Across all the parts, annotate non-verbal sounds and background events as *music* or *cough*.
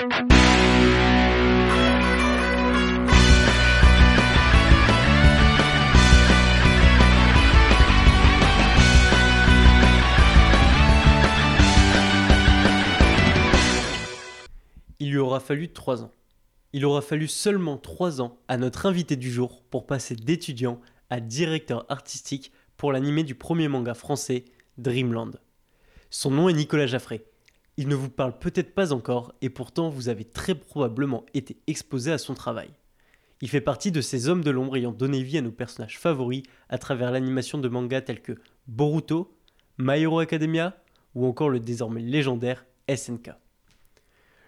Il lui aura fallu trois ans. Il aura fallu seulement trois ans à notre invité du jour pour passer d'étudiant à directeur artistique pour l'animé du premier manga français, Dreamland. Son nom est Nicolas Jaffré. Il ne vous parle peut-être pas encore et pourtant vous avez très probablement été exposé à son travail. Il fait partie de ces hommes de l'ombre ayant donné vie à nos personnages favoris à travers l'animation de mangas tels que Boruto, My Hero Academia ou encore le désormais légendaire SNK.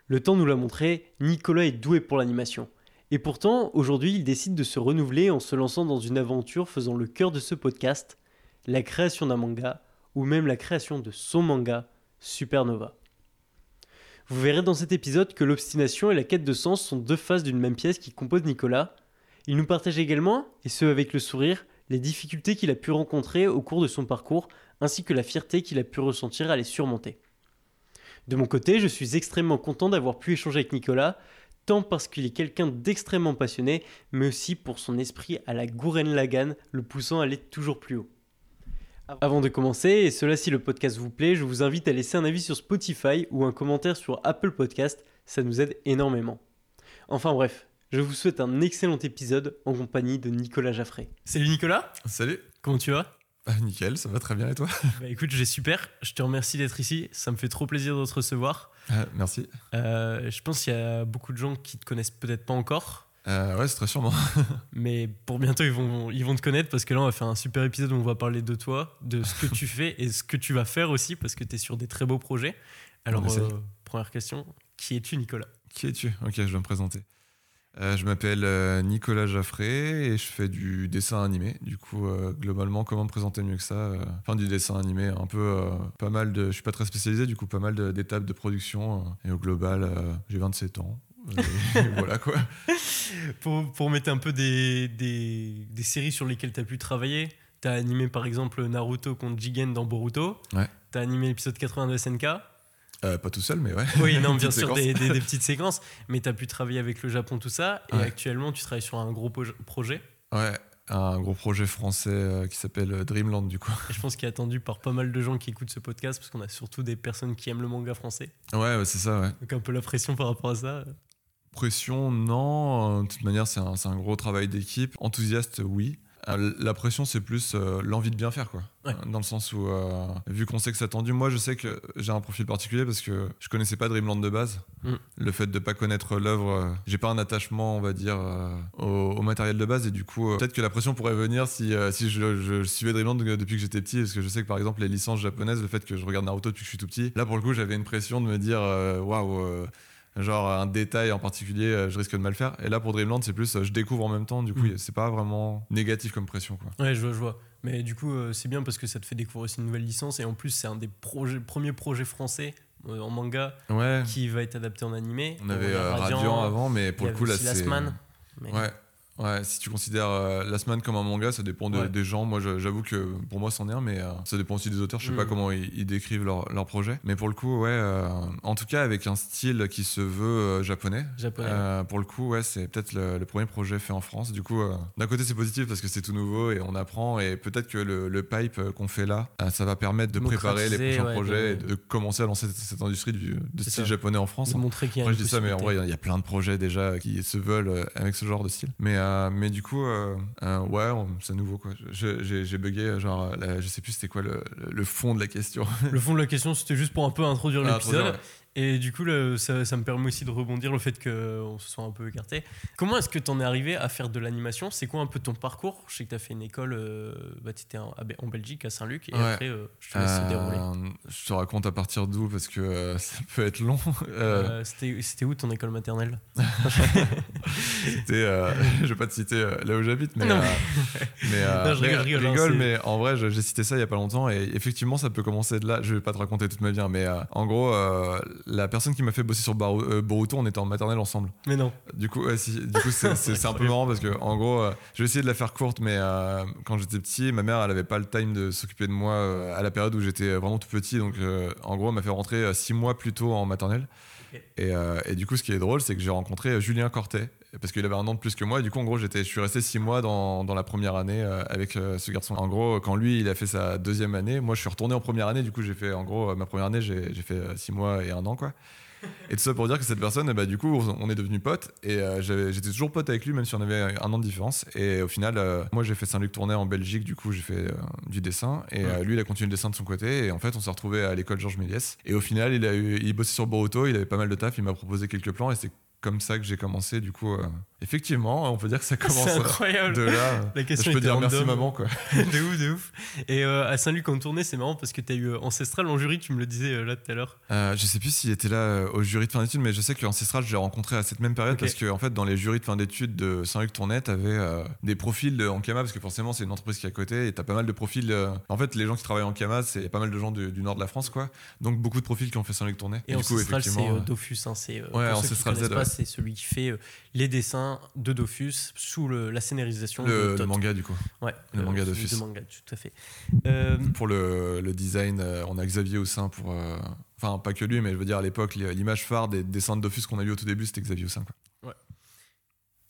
Le temps nous l'a montré, Nicolas est doué pour l'animation. Et pourtant, aujourd'hui, il décide de se renouveler en se lançant dans une aventure faisant le cœur de ce podcast, la création d'un manga, ou même la création de son manga, Supernova. Vous verrez dans cet épisode que l'obstination et la quête de sens sont deux faces d'une même pièce qui composent Nicolas. Il nous partage également, et ce avec le sourire, les difficultés qu'il a pu rencontrer au cours de son parcours, ainsi que la fierté qu'il a pu ressentir à les surmonter. De mon côté, je suis extrêmement content d'avoir pu échanger avec Nicolas, tant parce qu'il est quelqu'un d'extrêmement passionné, mais aussi pour son esprit à la Gouren Lagan, le poussant à aller toujours plus haut. Avant de commencer, et cela si le podcast vous plaît, je vous invite à laisser un avis sur Spotify ou un commentaire sur Apple Podcast, ça nous aide énormément. Enfin bref, je vous souhaite un excellent épisode en compagnie de Nicolas Jaffré. Salut Nicolas, Salut. comment tu vas? Bah, nickel, ça va très bien et toi? *laughs* Bah écoute, j'ai super, je te remercie d'être ici, ça me fait trop plaisir de te recevoir. Ah, Merci. Euh, je pense qu'il y a beaucoup de gens qui te connaissent peut-être pas encore, Euh, ouais, c'est très sûrement. *laughs* mais pour bientôt ils vont, ils vont te connaître parce que là on va faire un super épisode où on va parler de toi, de ce que tu fais et ce que tu vas faire aussi parce que tu es sur des très beaux projets. Alors, euh, première question, qui es-tu Nicolas? Qui es-tu? Ok, je vais me présenter. Euh, je m'appelle euh, Nicolas Jaffré et je fais du dessin animé. Du coup, euh, globalement, comment me présenter mieux que ça euh, Enfin, du dessin animé, un peu pas mal de. Je suis pas très spécialisé, du coup, pas mal d'étapes de production. et au global, j'ai 27 ans. Euh, *laughs* voilà quoi. pour, pour mettre un peu des, des, des séries sur lesquelles tu as pu travailler, tu as animé par exemple Naruto contre Jigen dans Boruto, Ouais. tu as animé l'épisode 80 de SNK. Euh, pas tout seul, mais ouais. Oui, non, *laughs* bien sûr, des, des- des petites séquences, mais tu as pu travailler avec le Japon, tout ça, et Ouais. actuellement tu travailles sur un gros projet. Ouais, un gros projet français euh, qui s'appelle euh, Dreamland, du coup. Et je pense qu'il est attendu par pas mal de gens qui écoutent ce podcast, parce qu'on a surtout des personnes qui aiment le manga français. Ouais, ouais, c'est ça, ouais. Donc un peu la pression par rapport à ça. Pression, non. Euh, De toute manière, c'est un, un gros travail d'équipe. Enthousiaste, oui. Euh, La pression, c'est plus euh, l'envie de bien faire, quoi. Ouais. Dans le sens où, euh, vu qu'on sait que c'est attendu, moi, je sais que j'ai un profil particulier parce que je connaissais pas Dreamland de base. Mm. Le fait de pas connaître l'œuvre, j'ai pas un attachement, on va dire, euh, au, au matériel de base. Et du coup, peut-être que la pression pourrait venir si, si je, je suivais Dreamland de- depuis que j'étais petit. Parce que je sais que, par exemple, les licences japonaises, le fait que je regarde Naruto depuis que je suis tout petit, là, pour le coup, j'avais une pression de me dire, waouh. euh, genre un détail en particulier, euh, je risque de mal faire. Et là pour Dreamland, c'est plus euh, je découvre en même temps, du coup, Mm. c'est pas vraiment négatif comme pression. Quoi. Ouais, je vois, je vois. Mais du coup, euh, c'est bien parce que ça te fait découvrir aussi une nouvelle licence, et en plus, c'est un des projets, premiers projets français en manga Ouais, qui va être adapté en animé. on avait euh, Radiant, avant, mais pour le coup, là, c'est. Mais- Ouais. Ouais, si tu considères euh, la semaine comme un manga, ça dépend de- Ouais. des gens. Moi, j'avoue que pour moi, c'en est un, mais euh, ça dépend aussi des auteurs. Je sais Mm. pas comment ils, ils décrivent leur, leur projet. Mais pour le coup, ouais, euh, en tout cas, avec un style qui se veut euh, japonais. Japonais. Pour le coup, ouais, c'est peut-être le, le premier projet fait en France. Du coup, d'un côté, c'est positif parce que c'est tout nouveau et on apprend. Et peut-être que le, le pipe qu'on fait là, ça va permettre de préparer les prochains ouais, projets de- et de commencer à lancer cette, industrie du, de style ça. japonais en France. de montrer qu'il y a Moi, une je dis ça, mais en vrai, il y a plein de projets déjà qui se veulent avec ce genre de style. Mais, euh, mais du coup, euh, euh, ouais, c'est nouveau quoi. J'ai bugué, genre, la- je sais plus c'était quoi le fond de la question. Le fond de la question, c'était juste pour un peu introduire Ah, l'épisode. Et du coup, ça, ça me permet aussi de rebondir le fait qu'on se soit un peu écarté. Comment est-ce que tu en es arrivé à faire de l'animation? C'est quoi un peu ton parcours? Je sais que tu as fait une école, euh, bah, tu étais en, Belgique, à Saint-Luc, et Ouais. après, euh, je te laisse Euh, dérouler. je te raconte à partir d'où parce que euh, *laughs* ça peut être long. Euh, C'était où ton école maternelle? *laughs* C'était, *laughs* je vais pas te citer là où j'habite, mais, Non. mais, Non, je mais, rigole, rigole, hein, mais en vrai, j'ai cité ça il y a pas longtemps et effectivement, ça peut commencer de là. Je vais pas te raconter toute ma vie, hein, mais en gros, la personne qui m'a fait bosser sur Baru- euh, Boruto, on était en maternelle ensemble. Mais non. Du coup, ouais, si, du coup, c'est, un peu marrant parce que en gros, euh, je vais essayer de la faire courte, mais euh, quand j'étais petit, ma mère, elle avait pas le time de s'occuper de moi à la période où j'étais vraiment tout petit, donc en gros, elle m'a fait rentrer six mois plus tôt en maternelle. Et, et du coup, ce qui est drôle, c'est que j'ai rencontré Julien Cortet, parce qu'il avait un an de plus que moi. Et du coup, en gros, j'étais, je suis resté six mois dans, dans la première année euh, avec euh, ce garçon. En gros, quand lui, il a fait sa deuxième année, moi, je suis retourné en première année. Du coup, j'ai fait, en gros, euh, ma première année, j'ai, j'ai fait euh, six mois et un an, quoi. *laughs* Et tout ça pour dire que cette personne, bah, du coup, on est devenus potes. Et j'avais- j'étais toujours pote avec lui, même si on avait un an de différence. Et au final, moi, j'ai fait Saint-Luc Tournai en Belgique. Du coup, j'ai fait du dessin. Et lui, il a continué le dessin de son côté. Et en fait, on s'est retrouvés à l'école Georges Méliès. Et au final, il, a eu, il bossait sur Boruto. Il avait pas mal de taf. Il m'a proposé quelques plans. Et c'est comme ça que j'ai commencé. Du coup, euh, effectivement, on peut dire que ça *laughs* commence incroyable. de là. La question je peux dire merci maman, quoi. *laughs* de ouf, de ouf. Et euh, à Saint-Luc en tournée, c'est marrant parce que tu as eu euh, Ancestral en jury, tu me le disais euh, là tout à l'heure. Euh, je sais plus s'il était là au jury de fin d'études, mais je sais que Ancestral, je l'ai rencontré à cette même période parce que, en fait, dans les jurys de fin d'études de Saint-Luc Tournai, t'avais des profils de Ankama parce que forcément, c'est une entreprise qui est à côté et t'as pas mal de profils. En fait, les gens qui travaillent en Ankama, c'est pas mal de gens du, du nord de la France, quoi. Donc, beaucoup de profils qui ont fait Saint-Luc Tournai. Et coup, Ancestral, c'est Dofus. hein, c'est, Ouais, c'est celui qui fait les dessins de Dofus sous le- la scénarisation le, de le manga, du coup. Ouais, le euh, manga celui Dofus. manga, tout à fait. Euh, Pour le, le design, euh, on a Xavier Aussin pour. euh, Enfin, pas que lui, mais je veux dire, à l'époque, l'image phare des dessins de Dofus qu'on a eu au tout début, c'était Xavier Aussin, quoi.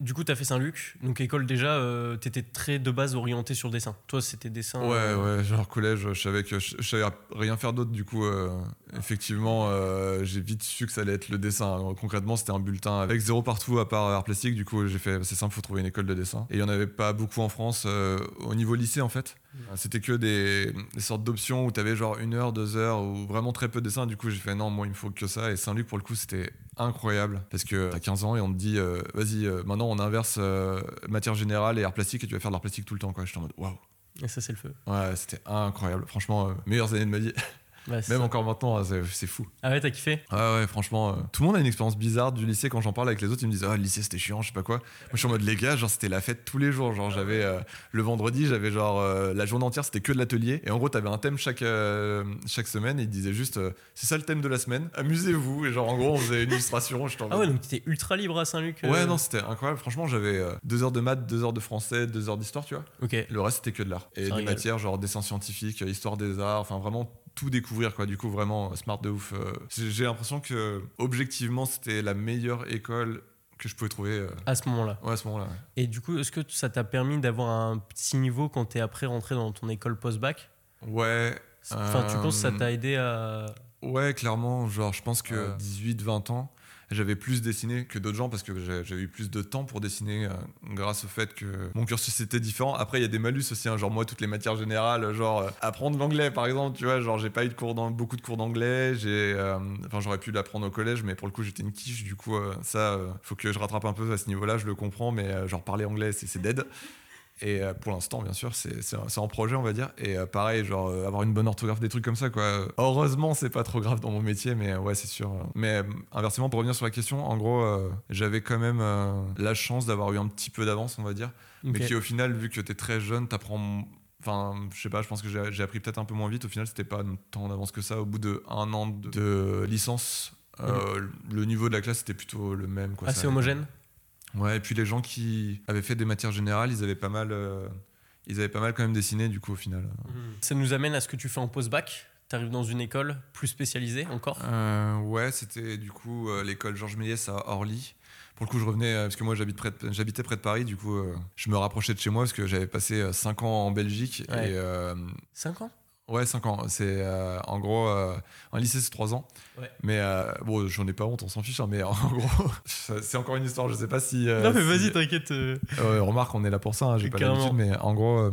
Du coup, tu as fait Saint-Luc. Donc, école déjà, tu étais très de base orienté sur le dessin. Toi, c'était dessin. Ouais, euh, ouais, genre collège, je savais que je, je savais rien faire d'autre, du coup, euh, effectivement, euh, j'ai vite su que ça allait être le dessin. Alors, concrètement, c'était un bulletin avec zéro partout à part art plastique, du coup, j'ai fait, c'est simple, faut trouver une école de dessin. Et il y en avait pas beaucoup en France, euh, au niveau lycée, en fait. C'était que des, des sortes d'options où t'avais genre une heure, deux heures, ou vraiment très peu de dessin. Du coup, j'ai fait non, moi, il me faut que ça. Et Saint-Luc, pour le coup, c'était incroyable. Parce que t'as 15 ans et on te dit, euh, vas-y, euh, maintenant, on inverse euh, matière générale et art plastique et tu vas faire de l'art plastique tout le temps, quoi. J'étais en mode, waouh. Et ça, c'est le feu. Ouais, c'était incroyable. Franchement, meilleures années de ma vie. *laughs* Ouais, Même ça. encore maintenant, euh, c'est fou. Ah ouais, t'as kiffé? Ouais, ouais, franchement, euh, tout le monde a une expérience bizarre du lycée. Quand j'en parle avec les autres, ils me disent Ah, le lycée c'était chiant, je sais pas quoi. Moi, je suis en mode les gars, genre c'était la fête tous les jours. Genre, j'avais euh, le vendredi, j'avais genre euh, la journée entière, c'était que de l'atelier. Et en gros, t'avais un thème chaque, chaque semaine. Et ils disaient juste C'est ça le thème de la semaine, amusez-vous. Et genre, en gros, on faisait une illustration. en Ah ouais, donc t'étais ultra libre à Saint-Luc. Ouais, non, c'était incroyable. Franchement, j'avais deux heures de maths, deux heures de français, deux heures d'histoire, tu vois. Ok. Le reste, c'était que de l'art. Et des matières, genre dessin scientifique, histoire des arts, enfin vraiment tout découvrir, quoi. Du coup, vraiment euh, smart de ouf. euh. J'ai l'impression que, objectivement, c'était la meilleure école que je pouvais trouver euh, À ce moment-là. ouais, à ce moment-là. ouais. Et du coup, est-ce que ça t'a permis d'avoir un petit niveau quand t'es après rentré dans ton école post-bac? Ouais. Enfin, tu penses que ça t'a aidé à. Ouais, clairement. Genre, je pense que Ouais. 18-20 ans, j'avais plus dessiné que d'autres gens parce que j'avais eu plus de temps pour dessiner euh, grâce au fait que mon cursus était différent. Après, il y a des malus aussi. hein, genre, moi, toutes les matières générales, genre euh, apprendre l'anglais par exemple, tu vois, genre, j'ai pas eu de cours beaucoup de cours d'anglais. J'ai, euh, j'aurais pu l'apprendre au collège, mais pour le coup, j'étais une quiche. Du coup, ça, euh, faut que je rattrape un peu à ce niveau-là. Je le comprends, mais genre, parler anglais, c'est dead. Et euh, pour l'instant, bien sûr, c'est en projet, on va dire. Et euh, pareil, genre euh, avoir une bonne orthographe, des trucs comme ça, quoi. Heureusement, c'est pas trop grave dans mon métier, mais ouais, c'est sûr. Mais inversement, pour revenir sur la question, en gros, euh, j'avais quand même euh, la chance d'avoir eu un petit peu d'avance, on va dire. Mais qui, au final, vu que t'es très jeune, t'apprends. Enfin, je sais pas, je pense que j'ai appris peut-être un peu moins vite. Au final, c'était pas tant d'avance que ça. Au bout de un an de, de licence, euh, le niveau de la classe était plutôt le même. Quoi. Assez homogène? Ouais, et puis les gens qui avaient fait des matières générales, ils avaient pas mal, euh, ils avaient pas mal quand même dessiné du coup au final. Ça nous amène à ce que tu fais en post-bac. T'arrives dans une école plus spécialisée encore? Euh, ouais, c'était du coup euh, l'école Georges Méliès à Orly. Pour le coup, je revenais euh, parce que moi j'habite près de- j'habitais près de Paris, du coup je me rapprochais de chez moi parce que j'avais passé 5 ans en Belgique Ouais. et euh, 5 ans? Ouais 5 ans. C'est euh, en gros euh, un lycée c'est 3 ans. Ouais. Mais euh, bon, j'en ai pas honte, on s'en fiche. hein, mais *laughs* en gros, c'est encore une histoire. Je sais pas si. euh, Non, mais si- vas-y, t'inquiète. euh. Ouais, remarque, on est là pour ça, hein, j'ai pas l'habitude, mais en gros,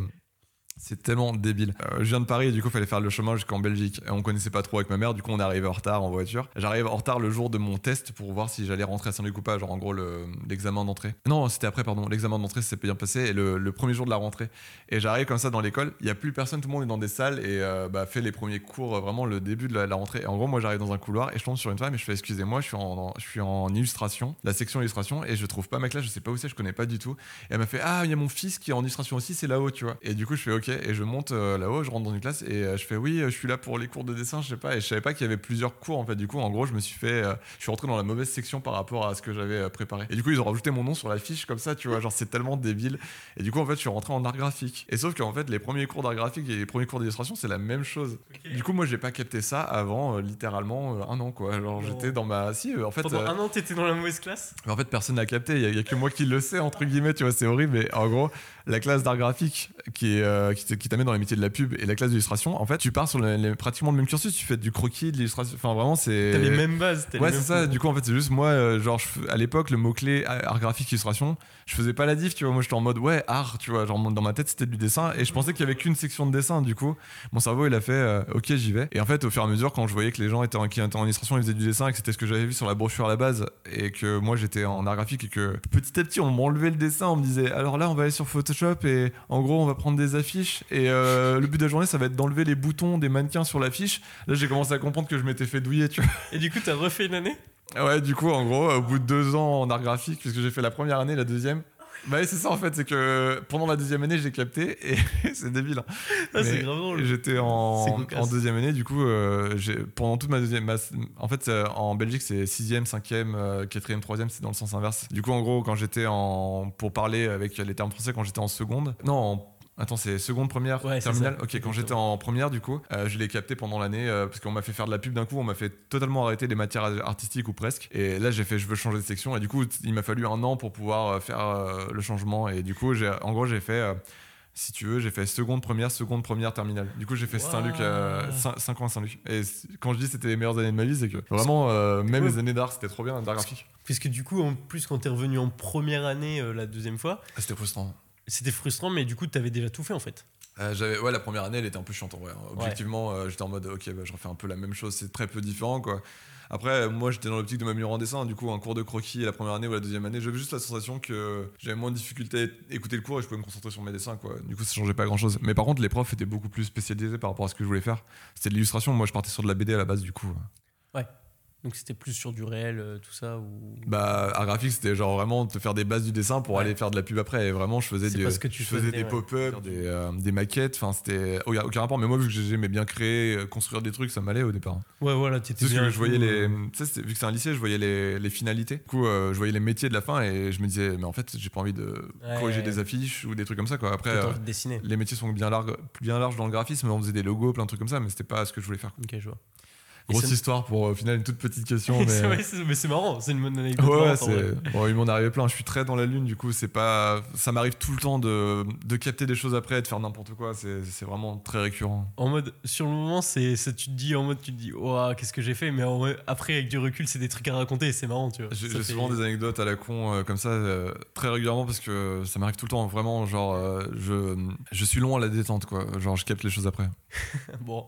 c'est tellement débile. Euh, je viens de Paris, et du coup, fallait faire le chemin jusqu'en Belgique. Et on connaissait pas trop avec ma mère, du coup, on est arrivé en retard en voiture. J'arrive en retard le jour de mon test pour voir si j'allais rentrer à Saint-Luc ou pas, genre en gros, le- l'examen d'entrée. Non, c'était après, pardon, l'examen d'entrée s'est bien passé, et le, le premier jour de la rentrée. Et j'arrive comme ça dans l'école, il y a plus personne, tout le monde est dans des salles, et euh, bah, fait les premiers cours, euh, vraiment le début de la, rentrée. Et en gros, moi, j'arrive dans un couloir, et je tombe sur une femme, et je fais, excusez-moi, je suis en, je suis en illustration, la section illustration, et je trouve pas ma classe, je sais pas où c'est, je connais pas du tout. Et elle m'a fait Ah, il y a mon fils qui est en illustration aussi, c'est là-haut, tu vois. Et du coup, je fais ok. Et je monte euh, là-haut, je rentre dans une classe et euh, je fais oui, euh, je suis là pour les cours de dessin, je sais pas. Et je savais pas qu'il y avait plusieurs cours en fait. Du coup, en gros, je me suis fait, je suis rentré dans la mauvaise section par rapport à ce que j'avais préparé. Et du coup, ils ont rajouté mon nom sur la fiche comme ça, tu vois. Genre, c'est tellement débile. Et du coup, en fait, je suis rentré en art graphique. Et sauf qu'en fait, les premiers cours d'art graphique et les premiers cours d'illustration, c'est la même chose. Du coup, moi, j'ai pas capté ça avant euh, littéralement euh, un an, quoi. Genre, j'étais dans ma. Si, euh, en fait. Pendant un an, t'étais dans la mauvaise classe mais en fait, personne n'a capté. Il y, a- il y a que moi qui le sais, entre guillemets, tu vois, c'est horrible. Mais en gros, la classe d'art graphique qui, est, qui t'amène dans les métiers de la pub et la classe d'illustration, en fait, tu pars sur le- les- pratiquement le même cursus. Tu fais du croquis, de l'illustration. Enfin, vraiment, c'est. T'as les mêmes bases. Ouais, c'est ça. Du coup, en fait, c'est juste moi, euh, genre, je à l'époque, le mot-clé art graphique, illustration, je faisais pas la diff, tu vois. Moi, j'étais en mode, ouais, art, tu vois. Genre, dans ma tête, c'était du dessin. Et je pensais qu'il y avait qu'une section de dessin. Du coup, mon cerveau, il a fait, euh, ok, j'y vais. Et en fait, au fur et à mesure, quand je voyais que les gens étaient en, qui étaient en illustration, ils faisaient du dessin et que c'était ce que j'avais vu sur la brochure à la base, et que moi, j'étais en art graphique et que petit à petit, on m'enlevait le dessin. On me disait, alors là, on va aller sur Photoshop et en gros, on va prendre des affiches. Et euh, le but de la journée, ça va être d'enlever les boutons des mannequins sur l'affiche. Là, j'ai commencé à comprendre que je m'étais fait douiller, tu vois. Et du coup, t'as refait une année? Ouais, du coup, en gros, au bout de deux ans en art graphique, puisque j'ai fait la première année, la deuxième. Bah, c'est ça en fait, c'est que pendant la deuxième année, j'ai capté et *laughs* c'est débile. hein. Ah, c'est grave drôle. J'étais en, deuxième année, du coup, euh, pendant toute ma deuxième. ma- en fait, en Belgique, c'est sixième, cinquième, euh, quatrième, troisième, c'est dans le sens inverse. Du coup, en gros, quand j'étais en. Pour parler avec les termes français, quand j'étais en seconde. Non, en- Attends, c'est seconde, première, Ouais, terminale. Ok, quand j'étais en première, du coup, euh, je l'ai capté pendant l'année euh, parce qu'on m'a fait faire de la pub d'un coup, on m'a fait totalement arrêter les matières artistiques ou presque. Et là, j'ai fait, je veux changer de section. Et du coup, il m'a fallu un an pour pouvoir euh, faire euh, le changement. Et du coup, j'ai, en gros, j'ai fait. euh, si tu veux, j'ai fait seconde, première, seconde, première, terminale. Du coup, j'ai fait Wow. Saint-Luc, 5 ans à Saint-Luc. Et quand je dis c'était les meilleures années de ma vie, c'est que vraiment, euh, même les années d'art, c'était trop bien, d'art graphique. Parce que du coup, en plus, quand t'es revenu en première année euh, la deuxième fois, Ah, c'était frustrant. C'était frustrant, mais du coup, t'avais déjà tout fait en fait. Euh, j'avais, ouais, la première année, elle était un peu chiante en vrai. Objectivement, euh, j'étais en mode, ok, bah, je refais un peu la même chose, c'est très peu différent, quoi. Après, moi, j'étais dans l'optique de m'améliorer en dessin. Du coup, un cours de croquis la première année ou la deuxième année, j'avais juste la sensation que j'avais moins de difficulté à écouter le cours et je pouvais me concentrer sur mes dessins, quoi. Du coup, ça changeait pas grand chose. Mais par contre, les profs étaient beaucoup plus spécialisés par rapport à ce que je voulais faire. C'était de l'illustration. Moi, je partais sur de la BD à la base, du coup. Donc c'était plus sur du réel, euh, tout ça ou. Bah, art graphique, c'était genre vraiment te faire des bases du dessin pour Ouais. aller faire de la pub après. Et vraiment, je faisais des, pas ce que tu je faisais faisais, des ouais. pop-up, des, euh, des maquettes. Enfin, c'était aucun, aucun rapport. Mais moi, vu que j'aimais bien créer, euh, construire des trucs, ça m'allait au départ. Ouais, voilà, C'est juste bien. que je voyais les. Tu vu que c'est un lycée, je voyais les, les finalités. Du coup, euh, je voyais les métiers de la fin et je me disais, mais en fait, j'ai pas envie de Ouais, corriger des affiches ou des trucs comme ça, quoi. Après, euh, les métiers sont bien larges, bien larges dans le graphisme. On faisait des logos, plein de trucs comme ça, mais c'était pas ce que je voulais faire. Ok, je vois. Grosse histoire pour au final une toute petite question. *laughs* C'est mais... c'est- mais c'est marrant, c'est une bonne anecdote. Ouais, c'est. Bon, il m'en est arrivé plein. Je suis très dans la lune, du coup, c'est pas. Ça m'arrive tout le temps de, de capter des choses après et de faire n'importe quoi. C'est c'est vraiment très récurrent. En mode, sur le moment, c'est, ça, tu te dis, en mode, tu te dis, oh, qu'est-ce que j'ai fait, mais en vrai, après, avec du recul, c'est des trucs à raconter et c'est marrant, tu vois. J'ai Ça j'ai fait- souvent des anecdotes à la con euh, comme ça, euh, très régulièrement, parce que ça m'arrive tout le temps. Vraiment, genre, euh, je, je suis long à la détente, quoi. Genre, je capte les choses après. *laughs* Bon,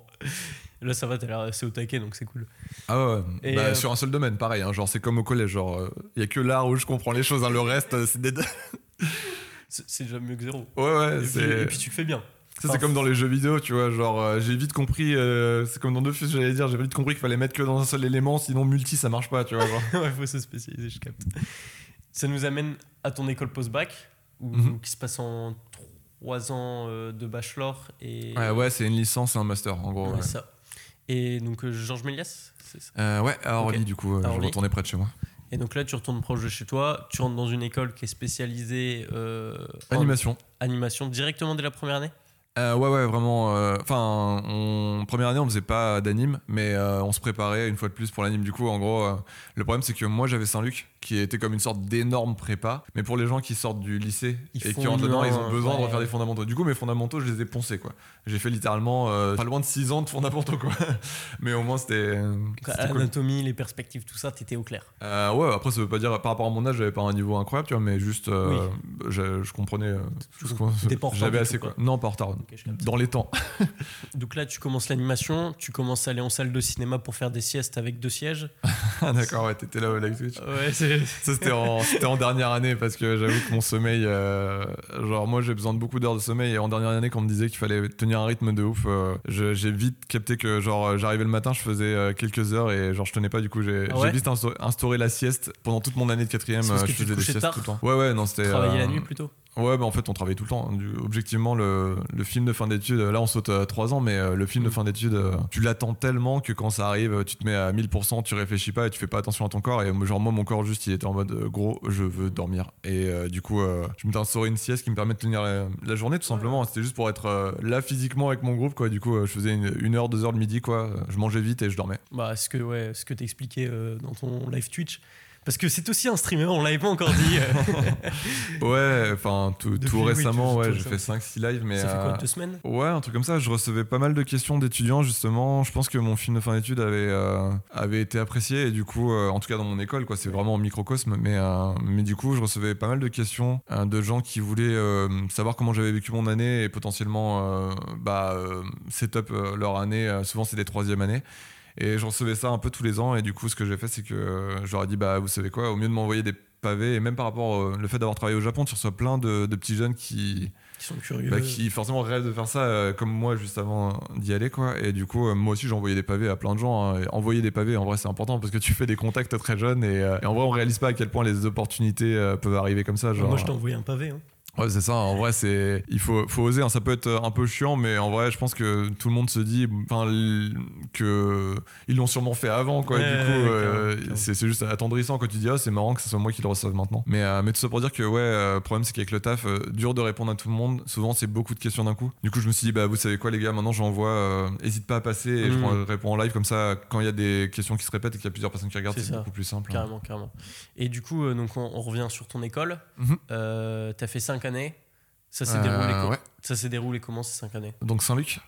là, ça va, t'as l'air assez au taquet, donc c'est cool. Ah ouais. Et, Bah, euh, Sur un seul domaine, pareil. hein, genre, c'est comme au collège. Genre, il y a que l'art où je comprends les choses. hein, le reste, euh, c'est des. *laughs* C'est, c'est déjà mieux que zéro. ouais, ouais. Et puis, c'est- et puis tu le fais bien. Ça, c'est comme dans les jeux vidéo, tu vois. Genre, euh, j'ai vite compris. euh, c'est comme dans Dofus, j'allais dire. J'ai vite compris qu'il fallait mettre que dans un seul élément, sinon multi, ça marche pas, tu vois. Genre. *laughs* ouais, faut se spécialiser, je capte. Ça nous amène à ton école post-bac, Mhm. qui se passe en trois ans euh, de bachelor et. Ouais, ouais, c'est une licence et un master, en gros. Ouais, ouais. ça. Et donc, euh, Georges Méliès, c'est ça? Euh, ouais, à Orly, du coup, euh, je retournais près de chez moi. Et donc là, tu retournes proche de chez toi, tu rentres dans une école qui est spécialisée euh, en Animation. animation directement dès la première année? Euh, ouais, ouais, vraiment. euh, Enfin, on- première année, on faisait pas d'anime, mais euh, on se préparait une fois de plus pour l'anime. Du coup, en gros, euh, le problème, c'est que moi, j'avais Saint-Luc, qui était comme une sorte d'énorme prépa. Mais pour les gens qui sortent du lycée Ils et qui rentrent dedans, ils ont besoin de refaire des fondamentaux. Du coup, mes fondamentaux, je les ai poncés, quoi. J'ai fait littéralement euh, pas loin de 6 ans de fondamentaux, quoi. *laughs* mais au moins, c'était. euh, c'était cool. L'anatomie, les perspectives, tout ça, t'étais au clair. Euh, ouais, après, ça veut pas dire, par rapport à mon âge, j'avais pas un niveau incroyable, tu vois, mais juste, euh, je, je comprenais. euh, retard J'avais assez, quoi. Non, pas en retard. Dans les temps. *laughs* Donc là, tu commences l'animation, tu commences à aller en salle de cinéma pour faire des siestes avec deux sièges. *laughs* Ah, d'accord, ouais, t'étais là au live Twitch. Ouais, c'est. Ça, c'était en, c'était en dernière année parce que j'avoue que mon sommeil, euh, genre, moi, j'ai besoin de beaucoup d'heures de sommeil. Et en dernière année, quand on me disait qu'il fallait tenir un rythme de ouf, euh, je- j'ai vite capté que, genre, j'arrivais le matin, je faisais euh, quelques heures et, genre, je tenais pas. Du coup, j'ai Ah ouais vite instauré la sieste pendant toute mon année de quatrième. Je faisais des siestes tard tout le temps. Ouais, ouais, non, c'était. Travailler euh, la nuit plutôt Ouais, bah en fait, on travaillait tout le temps. Du- objectivement, le, le film de fin d'études, là, on saute à 3 ans, mais euh, le film de fin d'études, euh, tu l'attends tellement que quand ça arrive, tu te mets à 1000%, tu réfléchis pas et tu fais pas attention à ton corps. Et genre, moi, mon corps, juste, il était en mode euh, gros, je veux dormir. Et euh, du coup, euh, je me instauré une sieste qui me permet de tenir la, la journée, tout simplement. C'était juste pour être euh, là physiquement avec mon groupe, quoi. Du coup, euh, je faisais une, une heure, deux heures le midi, quoi. Je mangeais vite et je dormais. Bah, ce que, ouais, ce que t'expliquais euh, dans ton live Twitch. Parce que c'est aussi un streamer, on l'avait pas encore dit. *laughs* Ouais, enfin, tout, Depuis, tout oui, récemment, tout- ouais, j'ai fait récemment. 5-6 lives, mais. ça fait quoi, euh, deux semaines? Ouais, un truc comme ça. Je recevais pas mal de questions d'étudiants, justement. Je pense que mon film de fin d'études avait, euh, avait été apprécié. Et du coup, euh, en tout cas dans mon école, quoi, c'est vraiment en microcosme. Mais, euh, mais du coup, je recevais pas mal de questions de gens qui voulaient savoir comment j'avais vécu mon année et potentiellement bah, setup euh, leur année. Souvent, c'est des troisième années. Et je recevais ça un peu tous les ans. Et du coup, ce que j'ai fait, c'est que euh, je leur ai dit, bah, vous savez quoi, au mieux de m'envoyer des pavés, et même par rapport au le fait d'avoir travaillé au Japon, tu reçois plein de, de petits jeunes qui, Qui sont curieux. bah, qui forcément rêvent de faire ça euh, comme moi juste avant d'y aller quoi et du coup euh, moi aussi j'ai envoyé des pavés à plein de gens hein. Envoyer des pavés en vrai c'est important parce que tu fais des contacts très jeunes et, euh, et en vrai on réalise pas à quel point les opportunités euh, peuvent arriver comme ça genre Moi, je t'ai envoyé un pavé. hein. Ouais c'est ça en vrai c'est il faut faut oser hein. ça peut être un peu chiant mais en vrai je pense que tout le monde se dit enfin que ils l'ont sûrement fait avant quoi Ouais, du coup ouais, euh, c'est juste attendrissant quand tu dis ah c'est marrant que ce soit moi qui le reçoive maintenant mais euh, mais tout ça pour dire que ouais euh, le problème c'est qu'avec le taf euh, dur de répondre à tout le monde souvent c'est beaucoup de questions d'un coup du coup je me suis dit bah vous savez quoi les gars maintenant j'envoie euh, hésite pas à passer et je Mm. réponds en live comme ça quand il y a des questions qui se répètent et qu'il y a plusieurs personnes qui regardent C'est beaucoup plus simple Carrément, carrément. Et du coup, euh, donc on, on revient sur ton école. Mhm. Euh, T'as fait 5 années. Ça s'est Euh, déroulé, ouais. ça s'est déroulé comment ces 5 années donc Saint-Luc?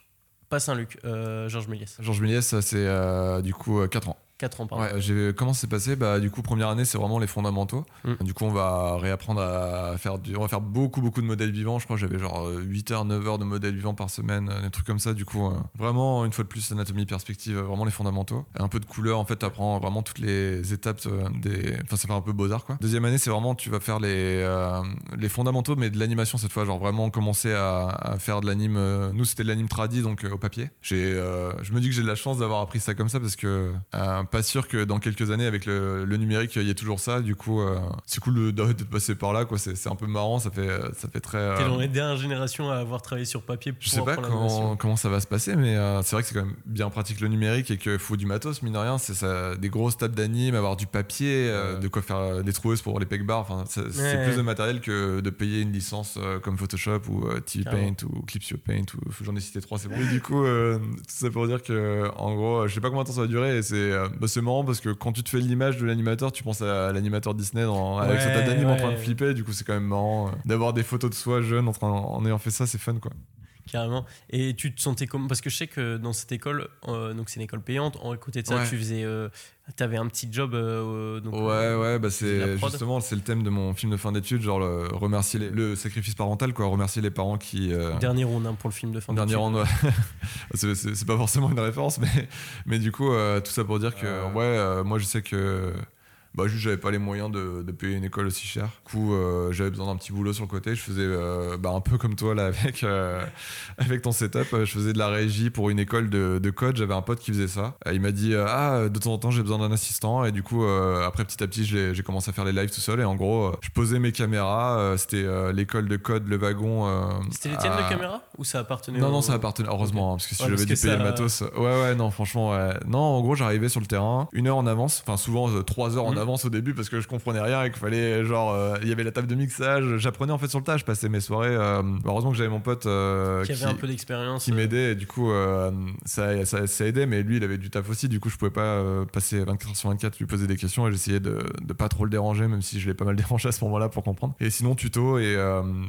Pas Saint-Luc, euh, Georges Méliès. Georges Méliès c'est euh, du coup 4 ans 4 ans, pardon. Ouais, comment c'est passé? Bah du coup première année c'est vraiment les fondamentaux. Mm. Du coup on va réapprendre à faire du, on va faire beaucoup beaucoup de modèles vivants. Je crois que j'avais genre 8 heures 9 heures de modèles vivants par semaine, euh, des trucs comme ça. Du coup euh, vraiment une fois de plus anatomie perspective, euh, vraiment les fondamentaux. Un peu de couleur en fait t'apprends vraiment toutes les étapes euh, des, enfin ça fait un peu beaux arts quoi. Deuxième année c'est vraiment tu vas faire les euh, les fondamentaux mais de l'animation cette fois genre vraiment commencer à, à faire de l'anime. euh, nous c'était de l'anime tradi donc euh, au papier. J'ai euh, je me dis que j'ai de la chance d'avoir appris ça comme ça parce que euh, pas sûr que dans quelques années avec le, le numérique il y ait toujours ça du coup euh, c'est cool de- de- passé par là quoi c'est c'est un peu marrant ça fait ça fait très euh, T'es dans les dernières générations à avoir travaillé sur papier pour je sais pas comment, comment ça va se passer, mais euh, c'est vrai que c'est quand même bien pratique le numérique et qu'il faut du matos, mine de rien. C'est ça, des grosses tables d'anime, avoir du papier, euh, de quoi faire euh, des troueuses pour les peg bars. Enfin, c'est Ouais. plus de matériel que de payer une licence euh, comme Photoshop ou euh, TV. Paint ou Clipsio Paint. Ou, j'en ai cité trois, c'est bon. Et du coup, euh, tout ça pour dire que, en gros, euh, je sais pas combien de temps ça va durer. Et c'est euh, bah, c'est marrant parce que quand tu te fais l'image de l'animateur, tu penses à l'animateur Disney dans- avec sa Ouais, table d'anime en train de ouais. flipper. Du coup, c'est quand même marrant euh, d'avoir des photos de soi jeune en, train, en ayant fait ça. C'est fun quoi. Carrément. Et tu te sentais comment Parce que je sais que dans cette école, euh, donc c'est une école payante, en côté de ça, Ouais. tu faisais. euh, T'avais un petit job. euh, donc, Ouais, euh, ouais, bah c'est justement c'est le thème de mon film de fin d'études, genre le, remercier les- le sacrifice parental, quoi, remercier les parents qui. Dernier round hein, pour le film de fin dernier d'études. round, ouais. *laughs* c'est pas forcément une référence, *laughs* mais, mais du coup, tout ça pour dire que, ouais, moi je sais que. Bah, juste, j'avais pas les moyens de, de payer une école aussi chère. Du coup, euh, j'avais besoin d'un petit boulot sur le côté. Je faisais euh, bah, un peu comme toi, là, avec, euh, *laughs* avec ton setup. Je faisais de la régie pour une école de, de code. J'avais un pote qui faisait ça. Il m'a dit Ah, de temps en temps, j'ai besoin d'un assistant. Et du coup, après, petit à petit, j'ai commencé à faire les lives tout seul. Et en gros, je posais mes caméras. C'était l'école de code, le wagon. C'était les tiennes à- de caméra Ou ça appartenait non, au- non, ça appartenait, heureusement, hein, parce que si Ouais, j'avais dû payer le ça- matos. Ouais, ouais, non, franchement, ouais. Non, en gros, j'arrivais sur le terrain une heure en avance, enfin, souvent trois heures en Mhm. Avance au début parce que je comprenais rien et qu'il fallait, genre, euh, il y avait la table de mixage. J'apprenais en fait sur le tas, je passais mes soirées. euh, heureusement que j'avais mon pote euh, Qui avait un peu d'expérience. qui m'aidait et du coup ça, ça, ça aidait mais lui il avait du taf aussi du coup je pouvais pas passer 24 heures sur 24 lui poser des questions et j'essayais de, de pas trop le déranger même si je l'ai pas mal *laughs* dérangé à ce moment là pour comprendre et sinon tuto et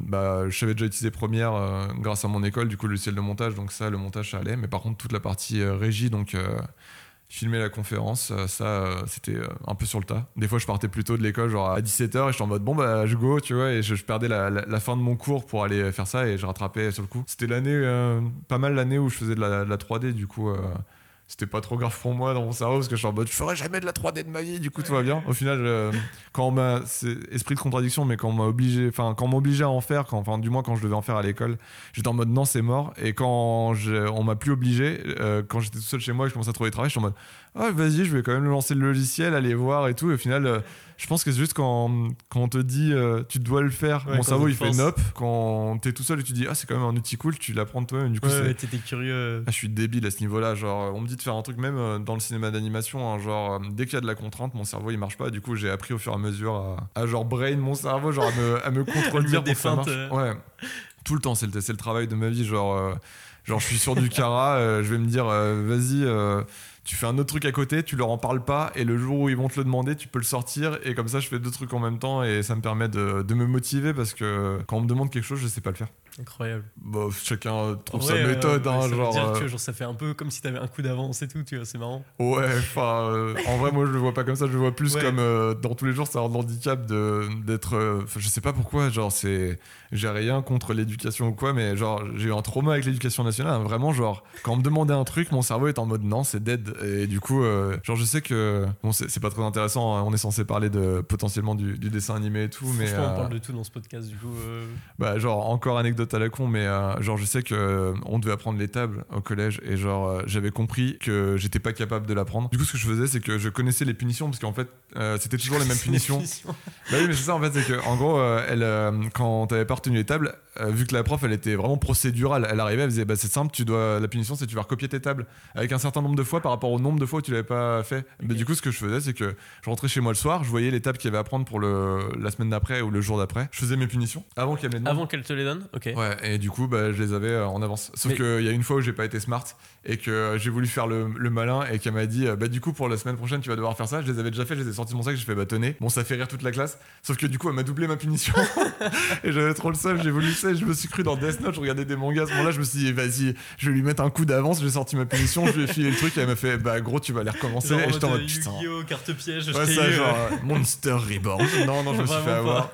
bah je savais déjà utiliser Première grâce à mon école du coup le logiciel de montage donc ça le montage ça allait mais par contre toute la partie régie donc filmer la conférence, euh, ça euh, c'était euh, un peu sur le tas. Des fois je partais plus tôt de l'école, genre à 17h et j'étais en mode bon bah je go, tu vois, et je, perdais la, fin de mon cours pour aller faire ça et je rattrapais sur le coup. C'était l'année, pas mal l'année où je faisais de la, de la 3D, du coup c'était pas trop grave pour moi dans mon cerveau parce que je suis en mode je ferai jamais de la 3D de ma vie, du coup tout va bien. Au final, euh, quand on m'a, esprit de contradiction, mais quand on m'a obligé, enfin quand m'obligeait à en faire, quand, enfin du moins quand je devais en faire à l'école, j'étais en mode non c'est mort et quand on m'a plus obligé, euh, quand j'étais tout seul chez moi et que je commençais à trouver du travail, je suis en mode ah vas-y, je vais quand même lancer le logiciel, aller voir et tout. Et au final, euh, je pense que c'est juste quand, quand on te dit euh, tu dois le faire, Ouais, mon cerveau il fait nope. Quand t'es tout seul et tu dis ah c'est quand même un outil cool, tu l'apprends toi-même. Du coup, Ouais, t'étais curieux. ah, je suis débile à ce niveau-là. Genre, on me dit de faire un truc même euh, dans le cinéma d'animation. hein, genre, dès qu'il y a de la contrainte, mon cerveau il marche pas. Du coup, j'ai appris au fur et à mesure à, à, genre brain mon cerveau, genre à me, à me *laughs* contredire mettre des pour que ça feintes, marche. euh. Ouais, tout le temps. C'est le, le travail de ma vie. Genre, genre, je suis sur du *laughs* cara. je vais me dire, vas-y. Tu fais un autre truc à côté, tu leur en parles pas, et le jour où ils vont te le demander, tu peux le sortir, et comme ça, je fais deux trucs en même temps, et ça me permet de, de me motiver parce que quand on me demande quelque chose, je sais pas le faire. Incroyable. Bon, chacun trouve sa euh, méthode, ouais, hein, ça genre. dire euh, que, genre, ça fait un peu comme si t'avais un coup d'avance et tout, tu vois, c'est marrant. Ouais, enfin, euh, en vrai, moi je le vois pas comme ça, je le vois plus Ouais. comme euh, dans tous les jours, c'est un handicap d'être. euh, je sais pas pourquoi, genre, c'est. J'ai rien contre l'éducation ou quoi, mais genre, j'ai eu un trauma avec l'éducation nationale, hein, vraiment, genre, quand on me demandait un truc, mon cerveau est en mode non, c'est dead. Et du coup, euh, genre, je sais que. Bon, c'est pas très intéressant, hein, on est censé parler de potentiellement du, du dessin animé et tout, mais. On euh, parle de tout dans ce podcast, du coup. euh, bah, genre, encore anecdote à la con, mais euh, genre, je sais que euh, on devait apprendre les tables au collège et genre, euh, j'avais compris que j'étais pas capable de l'apprendre. Du coup, ce que je faisais, c'est que je connaissais les punitions parce qu'en fait, c'était toujours les mêmes *laughs* punitions. Bah oui, mais c'est ça en fait, c'est que en gros, elle, quand t'avais pas retenu les tables, vu que la prof elle était vraiment procédurale, elle arrivait, elle disait bah c'est simple, tu dois la punition c'est tu vas recopier tes tables avec un certain nombre de fois par rapport au nombre de fois où tu l'avais pas fait. Bah, du coup, ce que je faisais, c'est que je rentrais chez moi le soir, je voyais les tables qu'il y avait à prendre pour le la semaine d'après ou le jour d'après, je faisais mes punitions avant qu'elle me les demande. Avant qu'elle te les donne Ok. Ouais, et du coup, bah, je les avais euh, en avance. Sauf Mais- qu'il y a une fois où j'ai pas été smart et que euh, j'ai voulu faire le, le malin et qu'elle m'a dit, euh, bah, du coup, pour la semaine prochaine, tu vas devoir faire ça. Je les avais déjà fait, je les ai sortis de mon sac, j'ai fait, bah, tenez. Bon, ça fait rire toute la classe. Sauf que du coup, elle m'a doublé ma punition. *laughs* et j'avais trop le seum, j'ai voulu ça. Je me suis cru dans Death Note, je regardais des mangas. À ce moment-là, je me suis dit, vas-y, je vais lui mettre un coup d'avance. J'ai sorti ma punition, je lui ai filé le truc et elle m'a fait, bah, gros, tu vas les recommencer. Genre, et j'étais en mode, putain. Carte piège, Ouais, ça, eu, genre euh, Monster Reborn. Non, non, je me suis fait avoir.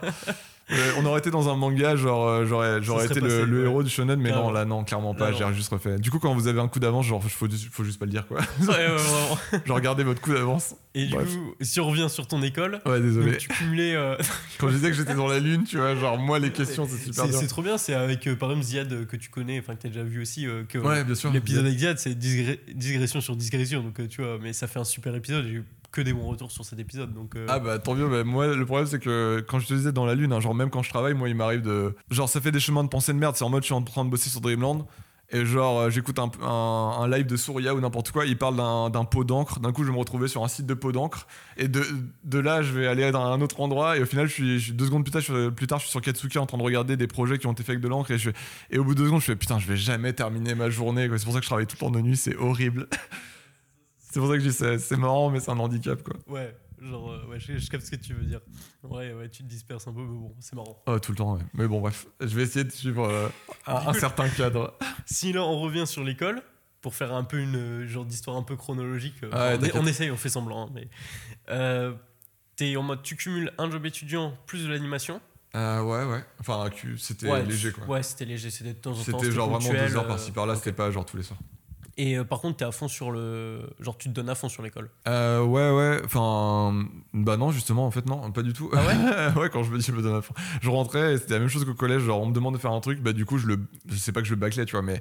Euh, on aurait été dans un manga, genre euh, j'aurais été le, passé, le ouais. héros du shonen, mais Carrément. non, là non, clairement pas, Là, j'ai juste refait. Du coup, quand vous avez un coup d'avance, genre faut, faut juste pas le dire quoi. ouais, *laughs* genre regardez votre coup d'avance. Et du coup, si on revient sur ton école, Ouais, désolé. donc tu cumulais. euh, *laughs* Quand je disais que j'étais dans la lune, tu vois, genre moi les questions c'est super c'est trop bien, c'est avec euh, par exemple Ziad que tu connais, enfin que t'as déjà vu aussi, euh, que Ouais, bien sûr. l'épisode avec Ziad c'est digré- digression sur digression, donc tu vois, mais ça fait un super épisode, j'ai eu que des bons retours sur cet épisode, donc. euh, Ah bah tant mieux, bah, moi le problème c'est que quand je te disais dans la lune, hein, genre même quand je travaille, moi il m'arrive de... Genre ça fait des chemins de pensée de merde, c'est en mode je suis en train de bosser sur Dreamland, et genre euh, j'écoute un, live de Souria ou n'importe quoi, il parle d'un pot d'encre, d'un coup je vais me retrouver sur un site de pot d'encre, et de, de là je vais aller dans un autre endroit, et au final je suis, deux secondes plus tard, je plus tard je suis sur Katsuki en train de regarder des projets qui ont été faits avec de l'encre, et, et au bout de deux secondes je fais putain je vais jamais terminer ma journée, c'est pour ça que je travaille tout le temps de nuit, c'est horrible. *laughs* c'est pour ça que je dis c'est marrant mais c'est un handicap quoi. Ouais, genre, euh, ouais, je, je capte ce que tu veux dire. Ouais, ouais, tu te disperses un peu, mais bon, c'est marrant. Oh, tout le temps, ouais. Mais bon, bref, je vais essayer de suivre euh, un, un certain cadre. *laughs* Si là on revient sur l'école, pour faire un peu une euh, genre d'histoire un peu chronologique, Ah on, essaye, on fait semblant, hein, mais. Euh, T'es en mode tu cumules un job étudiant plus de l'animation. Euh, ouais, ouais. Enfin, c'était Ouais, léger, quoi. Ouais, c'était léger, c'était de temps en temps. C'était genre vraiment deux heures par-ci par-là, c'était pas genre tous les soirs. Et euh, par contre, t'es à fond sur le. Genre, tu te donnes à fond sur l'école. Euh, ouais, ouais. Enfin, bah non, justement, en fait, non, pas du tout. Ah ouais *laughs* Ouais, quand je me dis, je me donne à fond. Je rentrais et c'était la même chose qu'au collège. Genre, on me demande de faire un truc, bah du coup, je le. Je sais pas que je le bâclais, tu vois, mais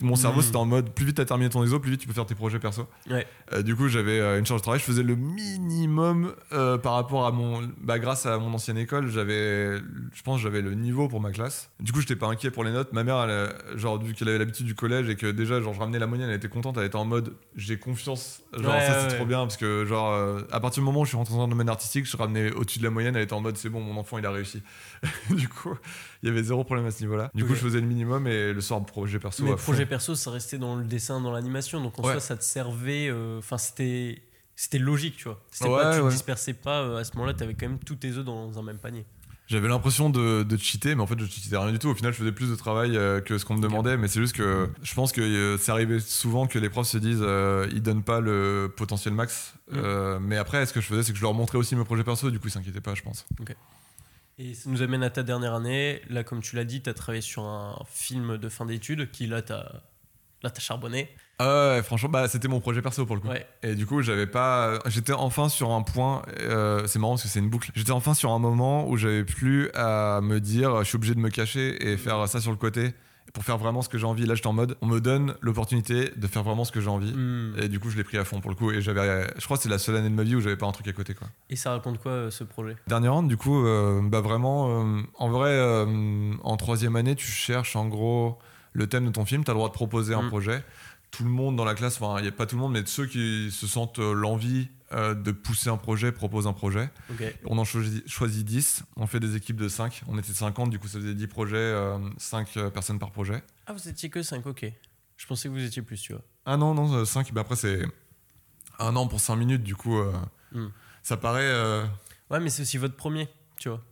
mon cerveau, Mhm. c'était en mode, plus vite t'as terminé ton exo, plus vite tu peux faire tes projets perso. Ouais. Euh, du coup, j'avais euh, une charge de travail, je faisais le minimum par rapport à mon. Bah, grâce à mon ancienne école, j'avais. Je pense j'avais le niveau pour ma classe. Du coup, j'étais pas inquiet pour les notes. Ma mère, elle, genre, vu qu'elle avait l'habitude du collège et que déjà, genre, je ramenais la moyenne, elle était contente, elle était en mode, j'ai confiance. Genre, Ouais, ça, c'est ouais, trop bien parce que, genre, euh, à partir du moment où je suis rentré dans le domaine artistique, je ramenais au-dessus de la moyenne, elle était en mode, c'est bon, mon enfant, il a réussi. *laughs* du coup, il y avait zéro problème à ce niveau-là. Du coup, je faisais le minimum et le soir, projet perso. Mais fond. projet perso, ça restait dans le dessin, dans l'animation. Donc en Ouais. soi, ça te servait. euh, Enfin, c'était. C'était logique, tu vois. C'était pas, tu te dispersais pas. euh, à ce moment-là, t'avais quand même tous tes œufs dans un même panier. J'avais l'impression de, de cheater, mais en fait, je cheatais rien du tout. Au final, je faisais plus de travail euh, que ce qu'on me demandait, mais c'est juste que je pense que euh, c'est arrivé souvent que les profs se disent euh, ils donnent pas le potentiel max. Mm. Euh, mais après, ce que je faisais, c'est que je leur montrais aussi mes projets perso, du coup, ils s'inquiétaient pas, je pense. Et ça nous amène à ta dernière année. Là, comme tu l'as dit, t'as travaillé sur un film de fin d'études qui, là, t'as. Là, t'as charbonné. Ouais, franchement, bah, c'était mon projet perso pour le coup. Ouais. Et du coup, j'avais pas. J'étais enfin sur un point. euh, c'est marrant parce que c'est une boucle. J'étais enfin sur un moment où j'avais plus à me dire je suis obligé de me cacher et faire ça sur le côté. pour faire vraiment ce que j'ai envie. Là, j'étais en mode, on me donne l'opportunité de faire vraiment ce que j'ai envie. Hmm. Et du coup, je l'ai pris à fond pour le coup. Et j'avais, je crois que c'est la seule année de ma vie où j'avais pas un truc à côté, quoi. Et ça raconte quoi euh, ce projet? Dernier round, du coup, euh, bah vraiment, euh, en vrai, euh, en troisième année, tu cherches en gros le thème de ton film, tu as le droit de proposer un Mm. projet. Tout le monde dans la classe, enfin, il n'y a pas tout le monde, mais ceux qui se sentent euh, l'envie euh, de pousser un projet proposent un projet. On en choisit, choisit 10, on fait des équipes de 5. On était 50, du coup, ça faisait 10 projets, 5 personnes par projet. Ah, vous étiez que 5, ok. Je pensais que vous étiez plus, tu vois. Ah non, non, 5, bah après, c'est un an pour 5 minutes, du coup, euh, Mm. ça paraît. euh, Ouais, mais c'est aussi votre premier, tu vois.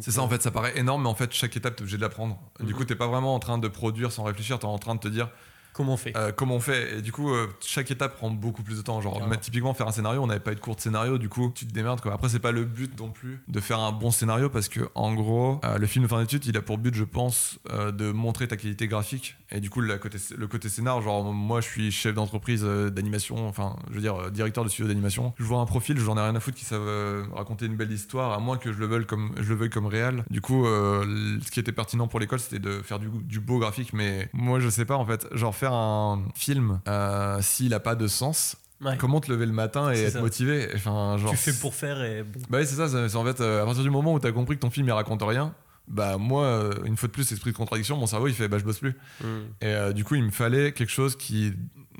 C'est ça, euh, en fait, ça paraît énorme, mais en fait, chaque étape, t'es obligé de l'apprendre. Du Mhm. coup, t'es pas vraiment en train de produire sans réfléchir, t'es en train de te dire Comment on fait euh, comment on fait. Et du coup, euh, chaque étape prend beaucoup plus de temps. Genre, typiquement, faire un scénario, on n'avait pas eu de cours de scénario, du coup, tu te démerdes. Quoi. Après, c'est pas le but non plus de faire un bon scénario parce que, en gros, euh, le film de fin d'études, il a pour but, je pense, de montrer ta qualité graphique. Et du coup, le côté, le côté scénar, genre, moi, je suis chef d'entreprise d'animation, enfin, je veux dire, directeur de studio d'animation. Je vois un profil, j'en ai rien à foutre qui savent raconter une belle histoire, à moins que je le veuille comme, je le veuille comme réel. Du coup, ce qui était pertinent pour l'école, c'était de faire du, du beau graphique. Mais moi, je sais pas, en fait, genre, faire un film, euh, s'il a pas de sens, Ouais. comment te lever le matin et être ça. motivé? Enfin, genre. Tu fais pour faire et. Bah oui, c'est ça, c'est en fait, euh, à partir du moment où t'as compris que ton film il raconte rien, bah moi, euh, une fois de plus, esprit de contradiction, mon cerveau il fait bah je bosse plus. Hmm. Et euh, du coup, il me fallait quelque chose qui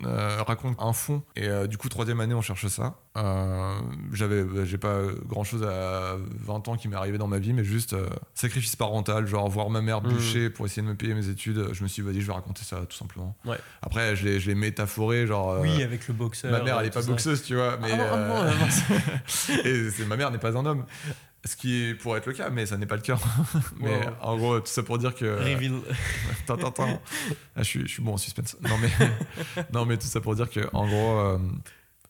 euh, raconte un fond. Et euh, du coup, troisième année, on cherche ça. Euh, J'avais, bah, j'ai pas grand chose à 20 ans qui m'est arrivé dans ma vie, mais juste euh, sacrifice parental, genre voir ma mère Mhm. bûcher pour essayer de me payer mes études. Je me suis dit, vas-y, je vais raconter ça tout simplement. Ouais. Après, je l'ai, je l'ai métaphoré, genre. euh, Oui, avec le boxeur. Ma mère, elle est pas ça. boxeuse, tu vois. Mais, Ah non, ah non, ah *laughs* et c'est ma mère n'est pas un homme. Ce qui pourrait être le cas, mais ça n'est pas le cas. *laughs* mais Wow. en gros, tout ça pour dire que. Reveal. *laughs* Attends, attends, attends. Ah, je, suis, je suis bon en suspense. Non, mais, *laughs* non, mais tout ça pour dire que, en gros, euh,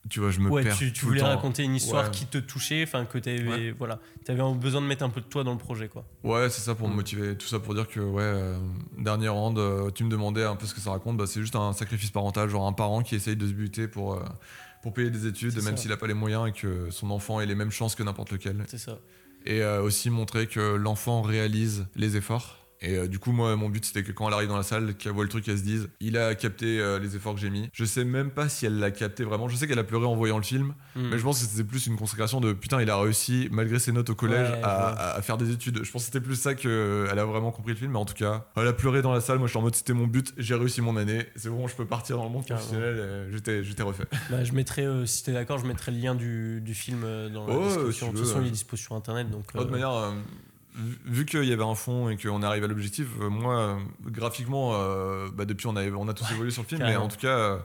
tu vois, je me Ouais, perds. tu, tu tout le voulais temps. raconter une histoire Ouais. qui te touchait, enfin que t'avais, Ouais. voilà, t'avais besoin de mettre un peu de toi dans le projet, quoi. Ouais, c'est ça pour me Mm. motiver. Tout ça pour dire que, ouais, euh, dernier round, euh, tu me demandais un peu ce que ça raconte. Bah, c'est juste un sacrifice parental, genre un parent qui essaye de se buter pour, euh, pour payer des études, même s'il n'a pas les moyens et que son enfant ait les mêmes chances que n'importe lequel. C'est ça. et euh, aussi montrer que l'enfant réalise les efforts. Et euh, du coup, moi, mon but, c'était que quand elle arrive dans la salle, qu'elle voit le truc, qu'elle se dise, il a capté euh, les efforts que j'ai mis. Je sais même pas si elle l'a capté vraiment. Je sais qu'elle a pleuré en voyant le film, Hmm. mais je pense que c'était plus une consécration de putain, il a réussi, malgré ses notes au collège, Ouais, à, ouais. à- à faire des études. Je pense que c'était plus ça qu'elle a vraiment compris le film, mais en tout cas, elle a pleuré dans la salle. Moi, je suis en mode, c'était mon but, j'ai réussi mon année, c'est bon, je peux partir dans le monde Carrément. professionnel, j'étais j'étais refait. Bah, je mettrai, euh, si t'es d'accord, je mettrai le lien du, du film euh, dans la Ouais, description. si de toute façon, il euh. est dispo sur internet, donc. De toute euh, manière, euh, vu- qu'il y avait un fond et qu'on arrive à l'objectif, euh, moi, euh, graphiquement, euh, bah, depuis, on a, on a tous évolué sur le film, mais en tout cas, euh,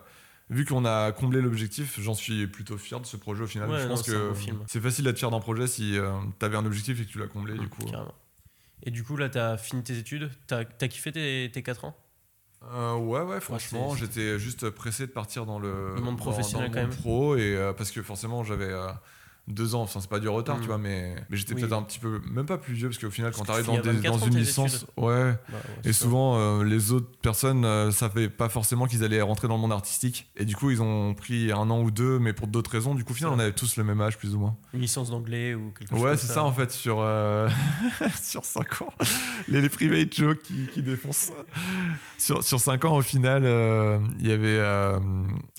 vu qu'on a comblé l'objectif, j'en suis plutôt fier de ce projet au final. Ouais, Je non, pense c'est que facile d'être fier d'un projet si euh, t'avais un objectif et que tu l'as comblé, du coup. Carrément. Et du coup, là, t'as fini tes études. T'as as kiffé tes, tes 4 ans? Euh, ouais, ouais, franchement, j'étais juste pressé de partir dans le, Le monde professionnel, dans le quand même. pro, et euh, parce que forcément, j'avais. euh, deux ans, enfin c'est pas du retard, Mm. tu vois, mais, mais j'étais Oui. peut-être un petit peu, même pas plus vieux, parce qu'au final, quand t'arrives tu dans, finis à des- 24 dans ans, une licence, ouais, Bah, ouais, Et souvent, euh, les autres personnes ne savaient pas forcément qu'ils allaient rentrer dans le monde artistique. Et du coup, ils ont pris un an ou deux, mais pour d'autres raisons. Du coup, au final, on avait tous le même âge, plus ou moins. Une licence d'anglais ou quelque chose Ouais, c'est ça. en fait, sur, euh, *laughs* sur 5 ans. Les, les private jokes qui, qui défoncent. Sur, sur 5 ans, au final, euh, il y avait. euh,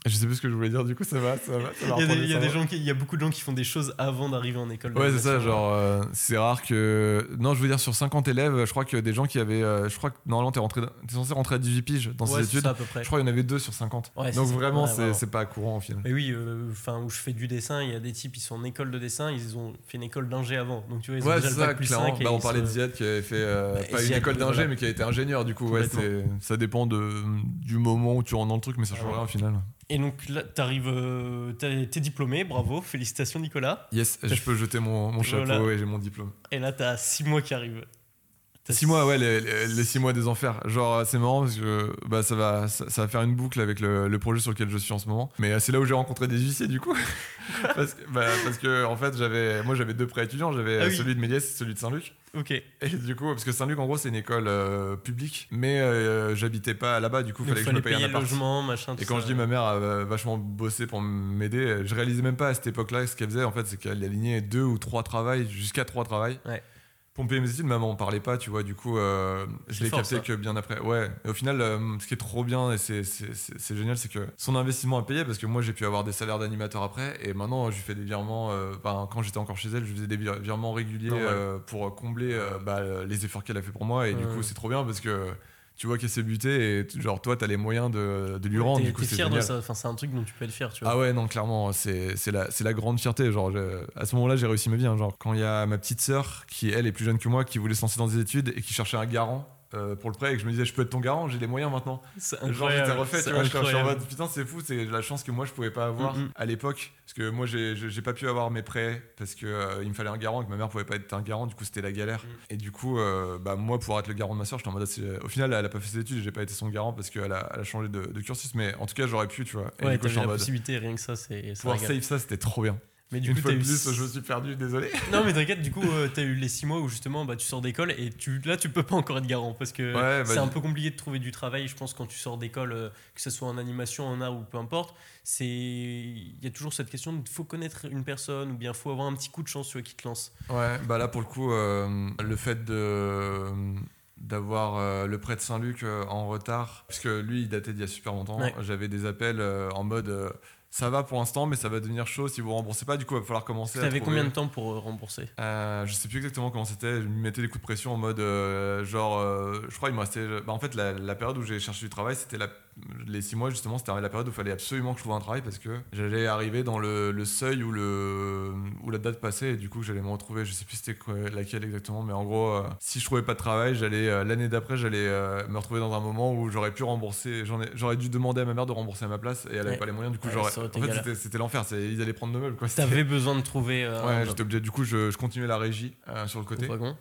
je sais plus ce que je voulais dire, du coup, ça va. Ça va, Il y a, des, reprendre, il y a ça des va. gens qui, il y a beaucoup de gens qui font des choses avant d'arriver en école. Ouais, c'est ça, genre, euh, c'est rare que. Non, je veux dire, sur 50 élèves, je crois que des gens qui avaient. euh, je crois que normalement, t'es, rentré... t'es censé rentrer à 18 piges dans Ouais, ces études. ça à peu près. Je crois qu'il y en avait deux sur 50. Ouais, c'est Donc vraiment, c'est, c'est pas courant au final. Mais oui, euh, enfin où je fais du dessin, il y a des types, ils sont en école de dessin, ils ont fait une école d'ingé avant. Donc tu vois, ils ont déjà c'est le ça, bac plus clairement. 5 et Bah, on parlait de Ziad qui avait fait euh, pas une école d'ingé, mais qui a été ingénieur. Du coup, ouais, c'est, ça dépend de, du moment où tu rentres dans le truc, mais ça change rien au final. Et donc là, t'arrives, euh, t'es t'es diplômé, bravo, félicitations Nicolas. Yes, je peux jeter mon, mon chapeau Voilà. et j'ai mon diplôme. Et là, t'as 6 mois qui arrivent. 6 mois, ouais, les, les, les six mois des enfers. Genre, c'est marrant parce que bah, ça, va, ça, ça va faire une boucle avec le, le projet sur lequel je suis en ce moment. Mais euh, c'est là où j'ai rencontré des huissiers, du coup. *laughs* parce, que, bah, parce que, en fait, j'avais, moi, j'avais deux prêts étudiants. J'avais Ah euh, oui. celui de Méliès et celui de Saint-Luc. Ok. Et du coup, parce que Saint-Luc, en gros, c'est une école euh, publique, mais euh, j'habitais pas là-bas, du coup, il fallait que je me paye payer un logement, machin. Et tout quand ça. je dis ma mère a euh, vachement bossé pour m'aider, je réalisais même pas à cette époque-là ce qu'elle faisait. En fait, c'est qu'elle alignait deux ou trois travails, jusqu'à trois travails. Ouais. Pour payer mes études, maman on parlait pas, tu vois. Du coup, euh, je l'ai capté ça. que bien après. Ouais. Et au final, euh, ce qui est trop bien et c'est génial, c'est que son investissement a payé parce que moi j'ai pu avoir des salaires d'animateur après et maintenant je lui fais des virements. euh, ben, quand j'étais encore chez elle, je faisais des vir- virements réguliers pour combler bah, les efforts qu'elle a fait pour moi et du coup c'est trop bien parce que tu vois qu'elle s'est butée et genre toi t'as les moyens de, de lui rendre. Du coup c'est fier de ça, enfin, c'est un truc dont tu peux être fier, tu vois. Ah ouais, non, clairement, c'est c'est la, c'est la grande fierté. Genre, je- à ce moment-là, j'ai réussi ma vie. hein. genre, quand il y a ma petite sœur, qui elle est plus jeune que moi, qui voulait se lancer dans des études et qui cherchait un garant euh, pour le prêt, et que je me disais, je peux être ton garant, j'ai les moyens maintenant. Genre, j'étais refait, tu vois, je suis en mode, putain, c'est fou, c'est la chance que moi, je pouvais pas avoir Mm, mm. à l'époque. Parce que moi, j'ai pas pu avoir mes prêts parce que euh, il me fallait un garant et que ma mère pouvait pas être un garant, du coup, c'était la galère. Mm. Et du coup, euh, bah, moi, pour être le garant de ma sœur, j'étais en mode, au final, elle a pas fait ses études, j'ai pas été son garant parce qu'elle a, elle a changé de, de cursus, mais en tout cas, j'aurais pu, tu vois. Et Ouais, du coup, je suis t'avais en la mode, possibilité, rien que ça, c'est. pouvoir save ça, c'était trop bien. Mais du Une coup, fois de eu. plus, je me suis perdu, désolé. *laughs* Non, mais t'inquiète, du coup, euh, t'as eu les 6 mois où justement bah, tu sors d'école et tu, là, tu peux pas encore être garant parce que Ouais, bah, c'est un peu compliqué de trouver du travail, je pense, quand tu sors d'école, euh, que ce soit en animation, en art ou peu importe. c'est Il y a toujours cette question de faut connaître une personne ou bien faut avoir un petit coup de chance vois, qui te lance. Ouais, bah là pour le coup, euh, le fait de d'avoir euh, le prêt de Saint-Luc euh, en retard, puisque lui il datait d'il y a super longtemps, Ouais. j'avais des appels euh, en mode ça va pour l'instant, mais ça va devenir chaud si vous remboursez pas, du coup il va falloir commencer T'avais trouver- combien de temps pour euh, rembourser? Euh, je sais plus exactement comment c'était. Je me mettais des coups de pression en mode euh, genre, euh, je crois il me restait. Bah, en fait, la, la période où j'ai cherché du travail, c'était la- les six mois justement. C'était la période où il fallait absolument que je trouve un travail parce que j'allais arriver dans le, le seuil où le où la date passait et du coup j'allais me retrouver. Je sais plus c'était laquelle exactement, mais en gros, euh, si je trouvais pas de travail, j'allais euh, l'année d'après, j'allais euh, me retrouver dans un moment où j'aurais pu rembourser. J'aurais dû demander à ma mère de rembourser à ma place et elle avait Ouais. pas les moyens. Du coup, Ouais, j'aurais. En fait, c'était- l'enfer. Ils allaient prendre nos meubles T'avais besoin de trouver Ouais, j'étais obligé. Du coup, je, je continuais la régie sur le côté. Au.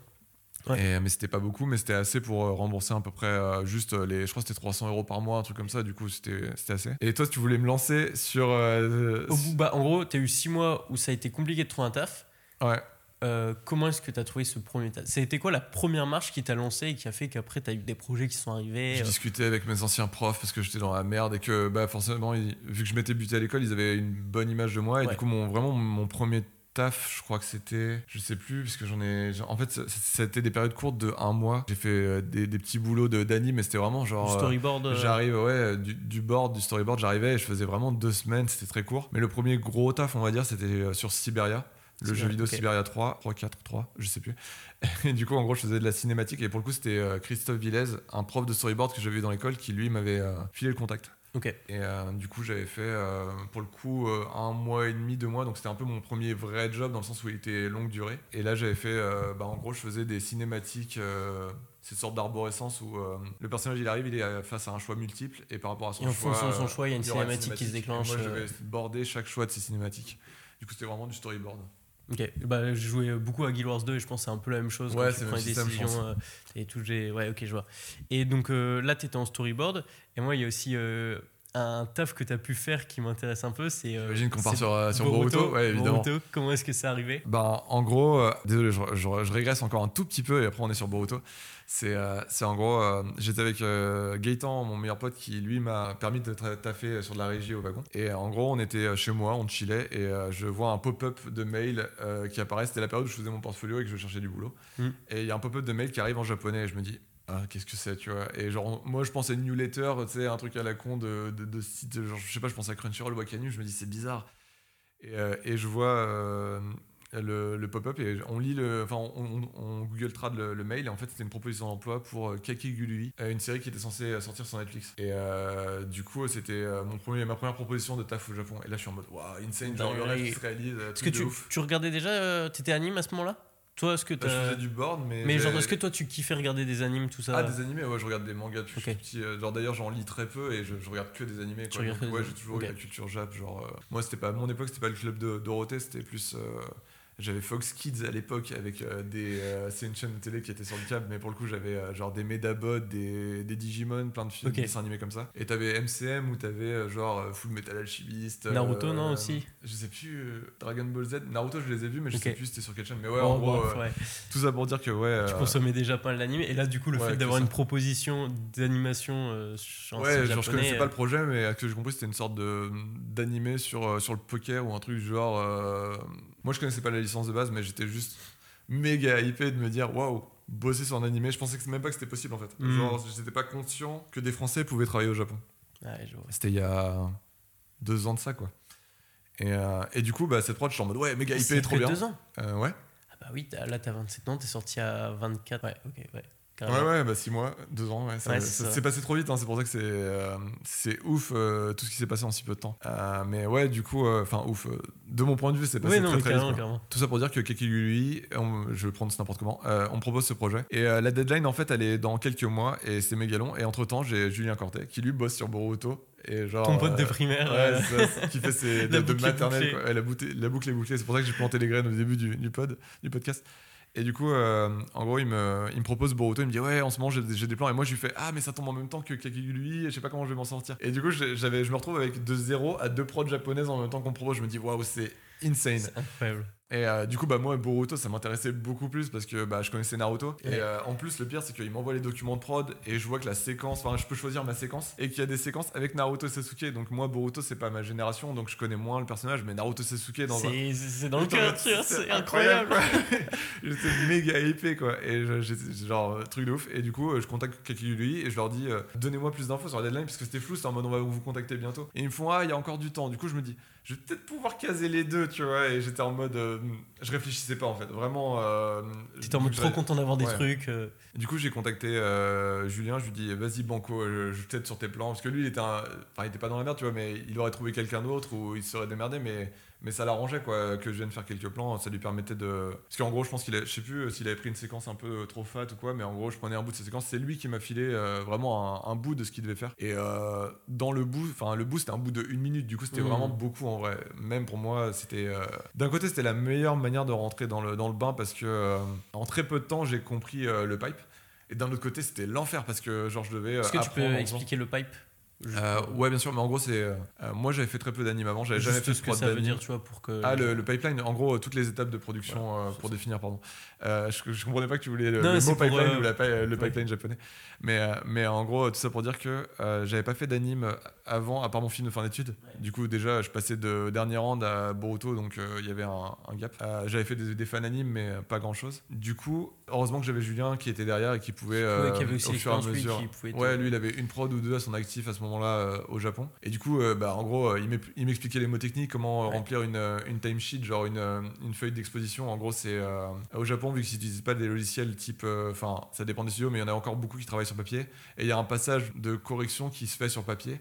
Ouais. Et, mais c'était pas beaucoup, mais c'était assez pour euh, rembourser à peu près euh, juste euh, les. Je crois que c'était 300 euros par mois, un truc comme ça. Du coup, c'était c'était assez. Et toi, tu voulais me lancer sur. euh, Au bout, bah, en gros, t'as eu 6 mois où ça a été compliqué de trouver un taf. Ouais. Euh, comment est-ce que tu as trouvé ce premier taf? Été quoi la première marche qui t'a lancé et qui a fait qu'après tu as eu des projets qui sont arrivés Je euh, discutais avec mes anciens profs parce que j'étais dans la merde et que bah, forcément, ils- vu que je m'étais buté à l'école, ils avaient une bonne image de moi. Et Ouais. du coup, mon, vraiment, mon premier taf, je crois que c'était. Je sais plus, parce que j'en ai. En fait, c'était des périodes courtes de un mois. J'ai fait euh, des, des petits boulots de- d'anime, mais c'était vraiment genre. du euh, storyboard euh, J'arrive, ouais, du, du board, du storyboard, j'arrivais et je faisais vraiment deux semaines, c'était très court. Mais le premier gros taf, on va dire, c'était euh, sur Siberia, le Siberia, jeu vidéo. Siberia 3, 3, 4, 3, je sais plus. *laughs* Et du coup, en gros, je faisais de la cinématique et pour le coup, c'était Christophe Villez, un prof de storyboard que j'avais eu dans l'école, qui lui m'avait filé le contact. Ok. Et euh, du coup, j'avais fait euh, pour le coup euh, un mois et demi, deux mois. Donc c'était un peu mon premier vrai job dans le sens où il était longue durée. Et là, j'avais fait, bah, en gros, je faisais des cinématiques, cette sorte d'arborescence où le personnage il arrive, il est face à un choix multiple et par rapport à son Et en choix. fonction de son choix, il y a une cinématique qui se déclenche. Et moi, je vais border chaque choix de ces cinématiques. Du coup, c'était vraiment du storyboard. Ok, bah, j'ai joué beaucoup à Guild Wars 2 et je pense que c'est un peu la même chose. Ouais, quand tu prends même une système, je décision. euh, et tout, ouais, ok, je vois. Et donc euh, là, tu étais en storyboard. Et moi, il y a aussi euh, un taf que tu as pu faire qui m'intéresse un peu. C'est. euh, J'imagine qu'on part sur, euh, sur Boruto. Ouais, évidemment. Boruto. Comment est-ce que c'est arrivé? Ben, en gros, euh, désolé, je, je- je régresse encore un tout petit peu et après on est sur Boruto. C'est euh, en gros, j'étais avec Gaëtan, mon meilleur pote, qui lui m'a permis de taffer sur de la régie au wagon. Et en gros, on était chez moi, on chillait et je vois un pop-up de mail qui apparaît. C'était la période où je faisais mon portfolio et que je cherchais du boulot. Mm. Et il y a un pop-up de mail qui arrive en japonais et je me dis. Ah, qu'est-ce que c'est, tu vois Et genre, moi, je pensais une newsletter, tu sais, un truc à la con de, de, de site, genre, je sais pas, je pensais à Crunchyroll ou à Canyon, je me dis, c'est bizarre. Et, euh, et je vois euh, le, le pop-up et on lit le. Enfin, on, on, on Google Trad le, le mail et en fait, c'était une proposition d'emploi pour euh, Kakegurui, une série qui était censée sortir sur Netflix. Et euh, du coup, c'était mon premier, ma première proposition de taf au Japon. Et là, je suis en mode, waouh, insane, genre le rêve qui se réalise. Est-ce que tu, ouf. tu regardais déjà T'étais anime à ce moment-là? Toi, est-ce que Bah, t'as- faisais du board, mais. Mais genre, est-ce que toi, tu kiffais regarder des animes, tout ça Ah, des animés, ouais, je regarde des mangas depuis que Ok. je suis petit. euh, Genre, d'ailleurs, j'en lis très peu et je, je regarde que des animés. Tu Quoi. Donc, que ouais, j'ai toujours eu la culture Jap. Genre, euh, moi, c'était pas. à Mon époque, c'était pas le club de Dorothée, c'était plus. euh, j'avais Fox Kids à l'époque avec euh, des. euh, c'est une chaîne de télé qui était sur le câble, mais pour le coup, j'avais euh, genre des Medabot, des, des Digimon, plein de films, Ok. des dessins animés comme ça. Et t'avais MCM où t'avais genre Full Metal Alchemist. Naruto, non, aussi Je sais plus. euh, Dragon Ball Z. Naruto, je les ai vus, mais je sais plus c'était sur quelle chaîne. Mais ouais, Bon, en gros, ouais. tout ça pour dire que ouais. Tu consommais déjà pas mal d'anime et là du coup le ouais, fait d'avoir une proposition d'animation sur Ouais, genre je connaissais pas le projet, mais à ce que j'ai compris, c'était une sorte de d'animé sur, sur le poker ou un truc du genre. Moi, je connaissais pas la licence de base, mais j'étais juste méga hypé de me dire waouh, bosser sur un animé. Je pensais que même pas que c'était possible en fait. Mm. Genre, j'étais pas conscient que des Français pouvaient travailler au Japon. Vois. C'était il y a deux ans de ça, quoi. Et, euh, et du coup, bah, cette prod, je suis en mode ouais, méga C'est hypé, trop bien. deux ans. Euh, ouais. Ah bah oui, là t'as 27 ans, t'es sorti à 24. Ouais, ok, ouais. Ouais, ouais, bah 6 mois, 2 ans, ouais. Ça, Ouais, c'est ça ça. s'est passé trop vite, hein, c'est pour ça que c'est euh, c'est ouf euh, tout ce qui s'est passé en si peu de temps. Euh, mais ouais, du coup, enfin ouf, de mon point de vue, c'est passé Ouais, non, très très vite. carrément, quoi. carrément. Tout ça pour dire que Kekiguri, on- je vais prendre n'importe comment, on propose ce projet. Et la deadline, en fait, elle est dans quelques mois et c'est méga long. Et entre temps, j'ai Julien Cortet qui lui bosse sur Boruto. Et genre, Ton pote de primaire. Ouais, euh, ça, qui fait ses *laughs* La de, maternelle. quoi. La, boucle, la boucle est bouclée. C'est pour ça que j'ai planté les graines au début du, du pod, du podcast. Et du coup, euh, en gros, il me, il me propose Boruto. Il me dit Ouais, en ce moment, j'ai des plans. Et moi, je lui fais Ah, mais ça tombe en même temps que Kakiguri. Et je sais pas comment je vais m'en sortir. Et du coup, je me retrouve avec de 0 à deux prods japonaises en même temps qu'on propose. Je me dis Waouh, c'est insane. Incroyable. Et euh, du coup, bah, moi, Boruto, ça m'intéressait beaucoup plus parce que bah, je connaissais Naruto. Et euh, en plus, le pire, c'est qu'il m'envoie les documents de prod et je vois que la séquence, enfin, je peux choisir ma séquence et qu'il y a des séquences avec Naruto et Sasuke. Donc, moi, Boruto, c'est pas ma génération, donc je connais moins le personnage, mais Naruto Sasuke dans un. C'est c'est dans le *laughs* cœur, c'est incroyable, incroyable. quoi. *laughs* J'étais méga hypé quoi. Et j'étais genre euh, truc de ouf. Et du coup, je contacte Kakiguri et je leur dis euh, donnez-moi plus d'infos sur la deadline parce que c'était flou. C'était en mode on va vous contacter bientôt. Et ils me font ah, il y a encore du temps. Du coup, je me dis je vais peut-être pouvoir caser les deux, tu vois. Et j'étais en mode je réfléchissais pas en fait. Vraiment. Euh, T'étais en mode je- trop content d'avoir des Ouais. trucs. euh, du coup, j'ai contacté euh, Julien, je lui dis vas-y Banco, euh, je t'aide sur tes plans parce que lui il était un- enfin il était pas dans la merde, tu vois, mais il aurait trouvé quelqu'un d'autre ou il se serait démerdé mais mais ça l'arrangeait quoi que je vienne faire quelques plans, ça lui permettait de parce qu'en gros, je pense qu'il a je sais plus euh, s'il avait pris une séquence un peu trop fat ou quoi, mais en gros, je prenais un bout de cette séquence, c'est lui qui m'a filé euh, vraiment un, un bout de ce qu'il devait faire et euh, dans le bout, enfin le bout c'était un bout de une minute, du coup, c'était Mhm. vraiment beaucoup en vrai. Même pour moi, c'était euh, d'un côté, c'était la meilleure manière de rentrer dans le dans le bain parce que euh, en très peu de temps, j'ai compris euh, le pipe. Et d'un autre côté, c'était l'enfer parce que genre je devais. Est-ce que euh, tu peux expliquer le pipe? Euh, ouais, bien sûr, mais en gros, c'est. euh, moi, j'avais fait très peu d'anime avant, j'avais jamais fait ce de que ça veut d'anime. dire, tu vois, pour que. Ah, le, le pipeline, en gros, toutes les étapes de production euh, pour définir, pardon. Euh, je, je comprenais pas que tu voulais le, Non, le mot pipeline euh, ou la pi- le pipeline japonais. Mais, euh, mais en gros, tout ça pour dire que j'avais pas fait d'anime avant, à part mon film de fin d'études. Du coup, déjà, je passais de dernier round à Boruto, donc il y avait un, un gap. J'avais fait des, des fan animes, mais pas grand chose. Du coup, heureusement que j'avais Julien qui était derrière et qui pouvait. Qu'il y avait aussi au fur et à lui, mesure. qui Ouais, lui, il avait une prod ou deux à son actif à ce moment-là au Japon. Et du coup, bah, en gros, il m'ex- il m'expliquait les mots techniques, comment Ouais. remplir une, une timesheet, genre une, une feuille d'exposition. En gros, c'est au Japon, vu qu'ils n'utilisent pas des logiciels type. euh, Enfin, ça dépend des studios, mais il y en a encore beaucoup qui travaillent sur papier. Et il y a un passage de correction qui se fait sur papier.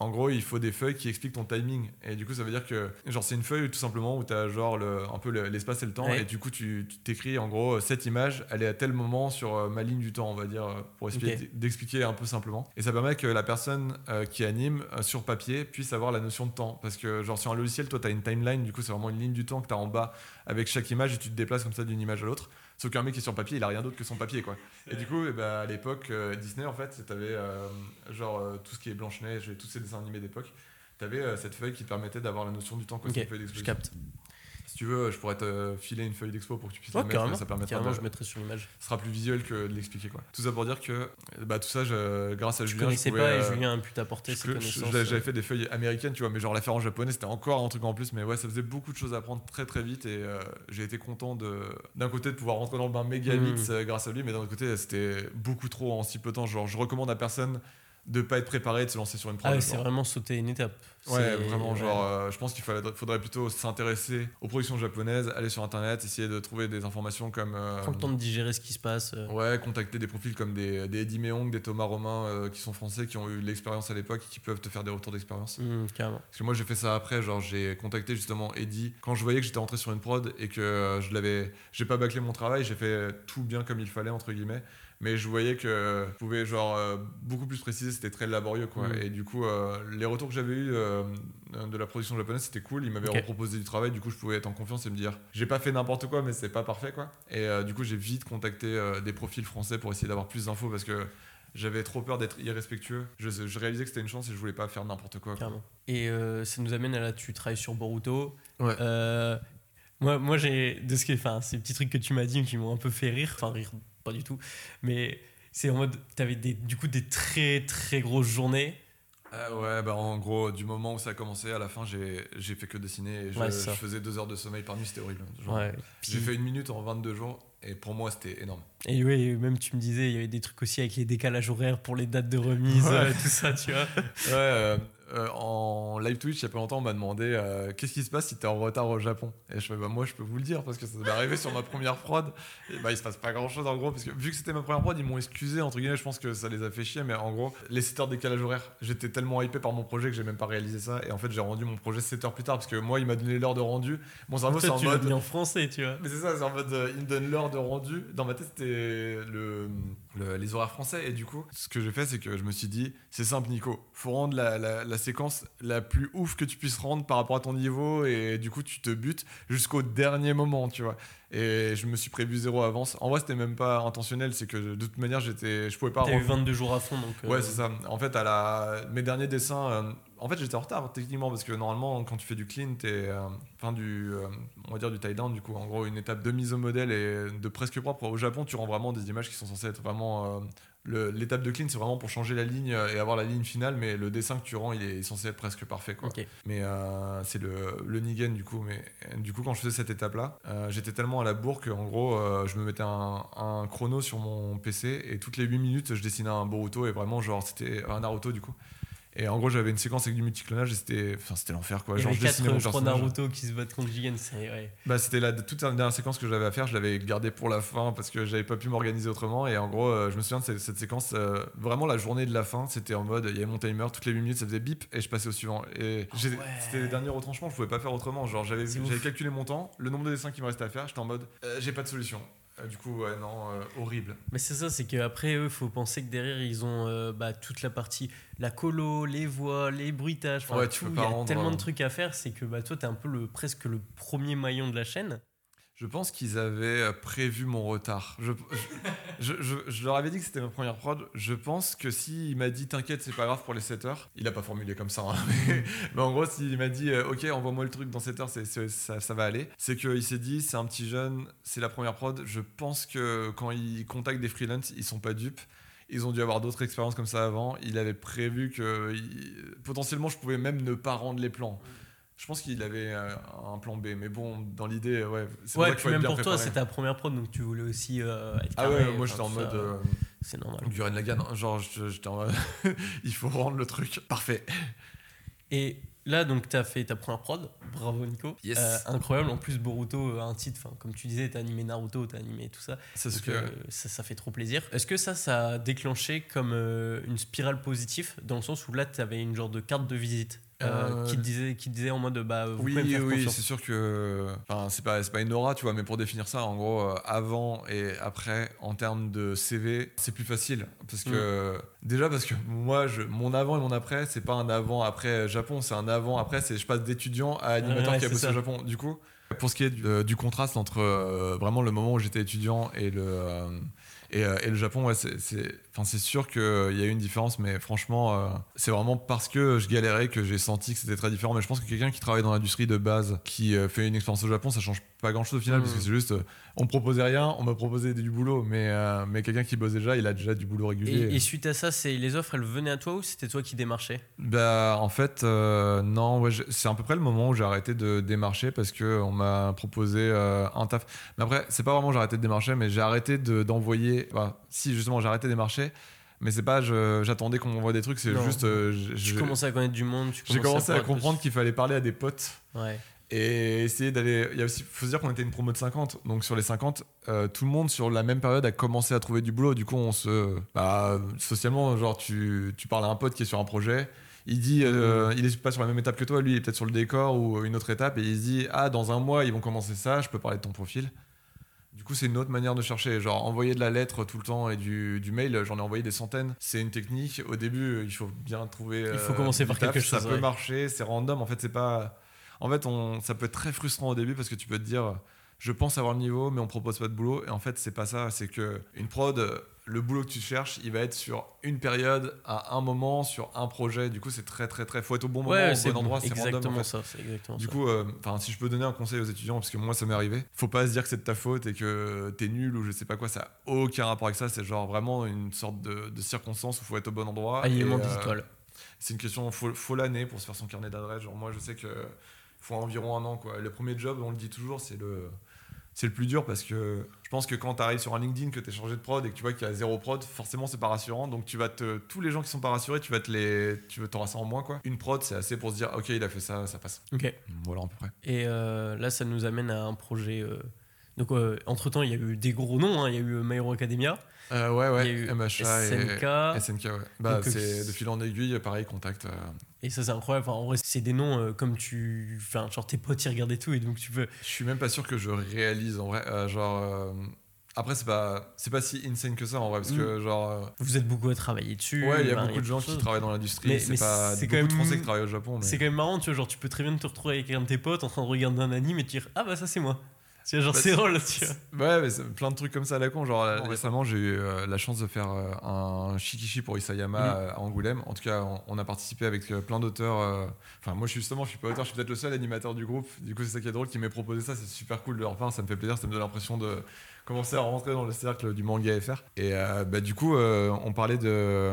En gros, il faut des feuilles qui expliquent ton timing. Et du coup, ça veut dire que, genre, c'est une feuille tout simplement où tu as genre le, un peu le- l'espace et le temps. Ouais. Et du coup, tu t'écris en gros, cette image, elle est à tel moment sur euh, ma ligne du temps, on va dire, euh, pour expliquer- d'expliquer un peu simplement. Et ça permet que la personne euh, qui anime euh, sur papier puisse avoir la notion de temps. Parce que, genre, sur un logiciel, toi, tu as une timeline, du coup, c'est vraiment une ligne du temps que tu as en bas avec chaque image et tu te déplaces comme ça d'une image à l'autre. Sauf qu'un mec qui est sur papier, il a rien d'autre que son papier, quoi. Et du coup, eh ben, à l'époque, euh, Disney, en fait, t'avais euh, genre euh, tout ce qui est Blanche-Neige et tous ces dessins animés d'époque. T'avais cette feuille qui te permettait d'avoir la notion du temps, quoi. Ok, c'est une feuille je capte. Si tu veux, je pourrais te filer une feuille d'expo pour que tu puisses la mettre, carrément. ça permettra de- je mettrai sur l'image. ce sera plus visuel que de l'expliquer, quoi. Tout ça pour dire que, euh, bah, tout ça, je- grâce à Je Julien, connaissais pouvais, pas euh, et Julien a pu t'apporter je- ses je- connaissances. J'avais j'avais fait des feuilles américaines, tu vois, mais genre la faire en japonais, c'était encore un truc en plus. Mais ouais, ça faisait beaucoup de choses à apprendre très très vite et euh, j'ai été content de d'un côté de pouvoir rentrer dans le bain méga vite euh, grâce à lui, mais d'un autre côté, c'était beaucoup trop en si peu de temps. Genre, je recommande à personne de pas être préparé, de se lancer sur une Ah prod. ouais, genre. c'est vraiment sauter une étape. Ouais, vraiment, ouais. genre, euh, je pense qu'il faudrait plutôt s'intéresser aux productions japonaises, aller sur internet, essayer de trouver des informations comme. euh, Prends le temps de digérer ce qui se passe. euh. Ouais, contacter des profils comme des, des Eddie Meong, des Thomas Romain euh, qui sont français, qui ont eu l'expérience à l'époque et qui peuvent te faire des retours d'expérience. Hum, carrément. Parce que moi j'ai fait ça après, genre j'ai contacté justement Eddie quand je voyais que j'étais rentré sur une prod et que je l'avais, j'ai pas bâclé mon travail, j'ai fait tout bien comme il fallait entre guillemets, mais je voyais que je pouvais genre euh, beaucoup plus préciser, c'était très laborieux quoi. Mm. Et du coup euh, les retours que j'avais eu de la production japonaise c'était cool, ils m'avaient Ok. proposé du travail, du coup je pouvais être en confiance et me dire j'ai pas fait n'importe quoi mais c'est pas parfait quoi. Et euh, du coup j'ai vite contacté euh, des profils français pour essayer d'avoir plus d'infos parce que j'avais trop peur d'être irrespectueux. Je, je réalisais que c'était une chance et je voulais pas faire n'importe quoi. Et euh, ça nous amène à là, tu travailles sur Boruto. Ouais. Euh, moi, moi j'ai. De ce que, enfin, ces petits trucs que tu m'as dit qui m'ont un peu fait rire. Enfin, rire, pas du tout. Mais c'est en mode. T'avais des, du coup des très très grosses journées. Euh, ouais, bah en gros, du moment où ça a commencé à la fin, j'ai j'ai fait que dessiner et je, Ouais, je faisais deux heures de sommeil par nuit, c'était horrible. Genre, Ouais. J'ai fait une minute en 22 jours et pour moi, c'était énorme. Et oui, même tu me disais, il y avait des trucs aussi avec les décalages horaires pour les dates de remise, Ouais. *laughs* tout ça, tu vois. Ouais, euh, euh, en live Twitch, il y a pas longtemps, on m'a demandé euh, qu'est-ce qui se passe si t'es en retard au Japon? Et je fais, bah, moi, je peux vous le dire parce que ça m'est arrivé sur ma première prod. Et bah, il se passe pas grand chose en gros, parce que vu que c'était ma première prod, ils m'ont excusé, entre guillemets, je pense que ça les a fait chier, mais en gros, les 7 heures décalage horaire, j'étais tellement hypé par mon projet que j'ai même pas réalisé ça. Et en fait, j'ai rendu mon projet 7 heures plus tard parce que moi, il m'a donné l'heure de rendu. Mon cerveau, c'est en tu mode. mis en français, tu vois. Mais c'est ça, c'est en mode, euh, il me donne l'heure de rendu. Dans ma tête, c'était le, le- les horaires français. Et du coup, ce que j'ai fait, c'est que je me suis dit, c'est simple, Nico. Faut rendre la, la- la séquence la plus ouf que tu puisses rendre par rapport à ton niveau. Et du coup, tu te butes jusqu'au dernier moment, tu vois. Et je me suis prévu zéro avance. En vrai, c'était même pas intentionnel. C'est que de toute manière, j'étais, je pouvais pas. T'as eu rendre- 22 jours à fond, donc. euh, Ouais, c'est ça. En fait, à la... mes derniers dessins, euh, en fait, j'étais en retard techniquement parce que normalement, quand tu fais du clean, t'es, euh, enfin du, euh, on va dire du tie down, du coup, en gros, une étape de mise au modèle et de presque propre. Au Japon, tu rends vraiment des images qui sont censées être vraiment. euh, L'étape de clean, c'est vraiment pour changer la ligne et avoir la ligne finale, mais le dessin que tu rends, il est censé être presque parfait, quoi. Mais euh, c'est le, le Nigen du coup. Mais euh, du coup, quand je faisais cette étape-là, euh, j'étais tellement à la bourre qu'en gros, euh, je me mettais un, un chrono sur mon PC et toutes les 8 minutes, je dessinais un Boruto et vraiment, genre, c'était un Naruto du coup. Et en gros, j'avais une séquence avec du multiclonage et c'était, enfin, c'était l'enfer quoi. Genre, avait je dessinais mon 4 trois personnage. Naruto qui se battent contre Jigen, c'est. Ouais. Bah, c'était la toute la dernière séquence que j'avais à faire. Je l'avais gardée pour la fin parce que j'avais pas pu m'organiser autrement. Et en gros, euh, je me souviens de cette, cette séquence, euh, vraiment la journée de la fin. C'était en mode, il y avait mon timer, toutes les 8 minutes, ça faisait bip et je passais au suivant. Et ouais. c'était les derniers retranchements, je pouvais pas faire autrement. Genre, j'avais j'avais calculé mon temps, le nombre de dessins qui me restait à faire. J'étais en mode, euh, j'ai pas de solution. Euh, du coup, ouais, non, euh, horrible. Mais c'est ça, c'est qu'après, eux, il faut penser que derrière, ils ont euh, bah, toute la partie, la colo, les voix, les bruitages, enfin, Ouais, tu tout. Il y a rendre, tellement de trucs à faire, c'est que bah, toi, t'es un peu le, presque le premier maillon de la chaîne. Je pense qu'ils avaient euh, prévu mon retard. Je, leur avais dit que c'était ma première prod. Je pense que s'il m'a dit t'inquiète, c'est pas grave pour les 7 heures, il a pas formulé comme ça, hein, *laughs* mais, en gros, s'il m'a dit euh, ok, envoie-moi le truc dans 7 heures, ça, ça va aller, c'est qu'il s'est dit c'est un petit jeune, c'est la première prod. Je pense que quand il contacte des freelances, ils sont pas dupes. Ils ont dû avoir d'autres expériences comme ça avant. Il avait prévu que potentiellement je pouvais même ne pas rendre les plans. Je pense qu'il avait euh, un plan B, mais bon, dans l'idée, ouais. c'est Ouais, puis même pour toi, c'est ta première prod, donc tu voulais aussi euh, être Ah ouais, carré, moi enfin, j'étais en mode euh, C'est normal. Guren Lagan, genre j'étais en mode *laughs* il faut rendre le truc parfait. Et là, donc, tu as fait ta première prod. Bravo, Nico. Yes. Euh, incroyable. En plus, Boruto a un titre. Enfin, comme tu disais, tu as animé Naruto, tu as animé tout ça. C'est ce que euh, ça, ça fait trop plaisir. Est-ce que ça, ça a déclenché comme euh, une spirale positive dans le sens où là, tu avais une genre de carte de visite? Euh, Euh, qui, te disait, qui te disait en mode bah, vous oui, pouvez me oui, c'est sûr que. Enfin, c'est pas, pas une aura, tu vois, mais pour définir ça, en gros, euh, avant et après, en termes de CV, c'est plus facile. Parce que. Déjà, parce que moi, je, mon avant et mon après, c'est pas un avant-après Japon, c'est un avant-après, c'est je passe d'étudiant à animateur Ouais, qui a bossé au Japon. Du coup, pour ce qui est du, du contraste entre euh, vraiment le moment où j'étais étudiant et le. euh, et, euh, et le Japon, ouais, c'est, sûr qu'il y a eu une différence, mais franchement, euh, c'est vraiment parce que je galérais que j'ai senti que c'était très différent. Mais je pense que quelqu'un qui travaille dans l'industrie de base, qui euh, fait une expérience au Japon, ça change pas grand chose au final, Mm. parce que c'est juste, euh, on me proposait rien, on m'a proposé du boulot, mais, euh, mais quelqu'un qui bosse déjà, il a déjà du boulot régulier. Et, et suite à ça, c'est les offres, elles venaient à toi ou c'était toi qui démarchais? Bah, en fait, euh, non, ouais, c'est à peu près le moment où j'ai arrêté de démarcher parce que on m'a proposé euh, un taf. Mais après, c'est pas vraiment j'ai arrêté de démarcher, mais j'ai arrêté de- d'envoyer. bah, si, justement, j'ai arrêté de démarcher, mais c'est pas j'attendais qu'on m'envoie des trucs, c'est juste. euh, je- Tu je- commençais à connaître du monde, tu j'ai commencé à te- comprendre qu'il fallait parler à des potes Ouais. Et essayer d'aller. Il y a aussi, faut se dire qu'on était une promo de 50, donc sur les 50, euh, tout le monde sur la même période a commencé à trouver du boulot. Du coup, on se, bah, socialement, genre tu, tu parles à un pote qui est sur un projet. Il dit, euh, il est pas sur la même étape que toi, lui, il est peut-être sur le décor ou une autre étape, et il se dit, ah, dans un mois, ils vont commencer ça, je peux parler de ton profil. Du coup, c'est une autre manière de chercher. Genre, envoyer de la lettre tout le temps et du, du mail, j'en ai envoyé des centaines. C'est une technique. Au début, il faut bien trouver. Il faut euh, commencer par quelque chose, Ça peut marcher, c'est random. En fait, c'est pas. En fait, on, ça peut être très frustrant au début parce que tu peux te dire, je pense avoir le niveau, mais on propose pas de boulot. Et en fait, c'est pas ça. C'est que une prod, le boulot que tu cherches, il va être sur une période, à un moment, sur un projet. Du coup, c'est très, très, très. Faut être au bon moment, Ouais, au bon endroit. C'est exactement random. en fait. ça. C'est exactement Du ça. coup, euh, enfin, si je peux donner un conseil aux étudiants, parce que moi ça m'est arrivé, faut pas se dire que c'est de ta faute et que t'es nul ou je sais pas quoi, ça a aucun rapport avec ça. C'est genre vraiment une sorte de, de circonstance où faut être au bon endroit. Alignement et, des euh, étoiles. c'est une question, faut, faut l'année pour se faire son carnet d'adresse. Genre, moi, je sais que faut environ un an, quoi. Le premier job, on le dit toujours, c'est le, c'est le plus dur parce que je pense que quand tu arrives sur un LinkedIn, que tu es changé de prod et que tu vois qu'il y a zéro prod, forcément c'est pas rassurant. Donc tu vas te, tous les gens qui sont pas rassurés, tu vas te les, tu veux t'en ça en moins quoi. Une prod c'est assez pour se dire ok il a fait ça, ça passe. Ok. Voilà à peu près. Et euh, là ça nous amène à un projet. euh, Donc euh, entre temps il y a eu des gros noms, hein. il y a eu My Hero Academia, Euh, ouais ouais. il y a eu MHA SNK. et SNK ouais. Bah Donc, c'est euh, de fil en aiguille, pareil contact. euh, Et ça c'est incroyable. Enfin, en vrai c'est des noms euh, comme tu, enfin genre tes potes ils regardent et tout et donc tu peux. Je suis même pas sûr que je réalise en vrai. euh, genre euh, après c'est pas, c'est pas si insane que ça en vrai parce que genre. euh, Vous êtes beaucoup à travailler dessus. Ouais, il y a beaucoup de gens qui travaillent dans l'industrie. Mais- C'est pas beaucoup quand de même- Français qui travaillent au Japon. Mais... C'est quand même marrant, tu vois, genre tu peux très bien te retrouver avec un de tes potes en train de regarder un anime et te dire ah bah ça c'est moi. Tu vois, genre Bah, c'est c'est- drôle, tu vois. Ouais, mais c'est plein de trucs comme ça à la con. Genre, Ouais. récemment, j'ai eu euh, la chance de faire euh, un shikishi pour Isayama euh, à Angoulême. En tout cas, on, on a participé avec euh, plein d'auteurs. euh, Enfin, moi, justement, je suis pas auteur, je suis peut-être le seul animateur du groupe. Du coup, c'est ça qui est drôle, qui m'ait proposé ça. C'est super cool de leur part, ça me fait plaisir, ça me donne l'impression de commencer à rentrer dans le cercle du manga FR. Et euh, bah, du coup, euh, on parlait de.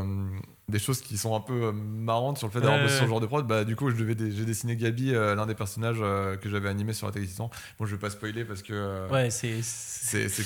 Des choses qui sont un peu euh, marrantes sur le fait d'avoir Ouais, bossé sur genre de prod, bah du coup je devais dé- j'ai dessiné Gabi, euh, l'un des personnages euh, que j'avais animé sur Attack Titan. Bon, je vais pas spoiler parce que euh, Ouais, c'est.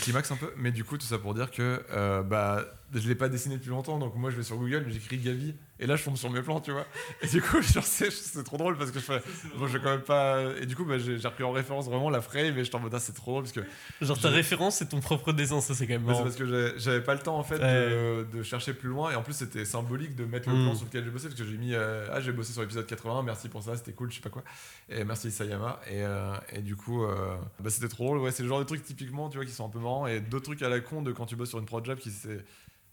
climax un peu, mais du coup, tout ça pour dire que bah, je l'ai pas dessiné depuis longtemps, donc moi je vais sur Google, j'écris Gavi, et là je tombe sur mes plans, tu vois. Et du coup, *laughs* c'est trop drôle parce que je fais. Bon, je vais quand même pas. Et du coup, bah, j'ai repris en référence vraiment la frame, et je en mode, ah, c'est trop drôle parce que. Genre ta référence c'est ton propre dessin, ça c'est quand même mais c'est marrant. parce que j'avais pas le temps en fait de, de chercher plus loin, et en plus, c'était symbolique de mettre le Mm. plan sur lequel j'ai bossé parce que j'ai mis. euh, ah, j'ai bossé sur l'épisode 81, merci pour ça, c'était cool, je sais pas quoi. Et merci Isayama, et, euh, et du coup, euh, bah, c'était trop drôle, ouais, c'est le genre de trucs typiquement, tu vois, qui sont un peu marrants, et d'autres trucs à la con de quand tu bosses sur une prod job qui c'est.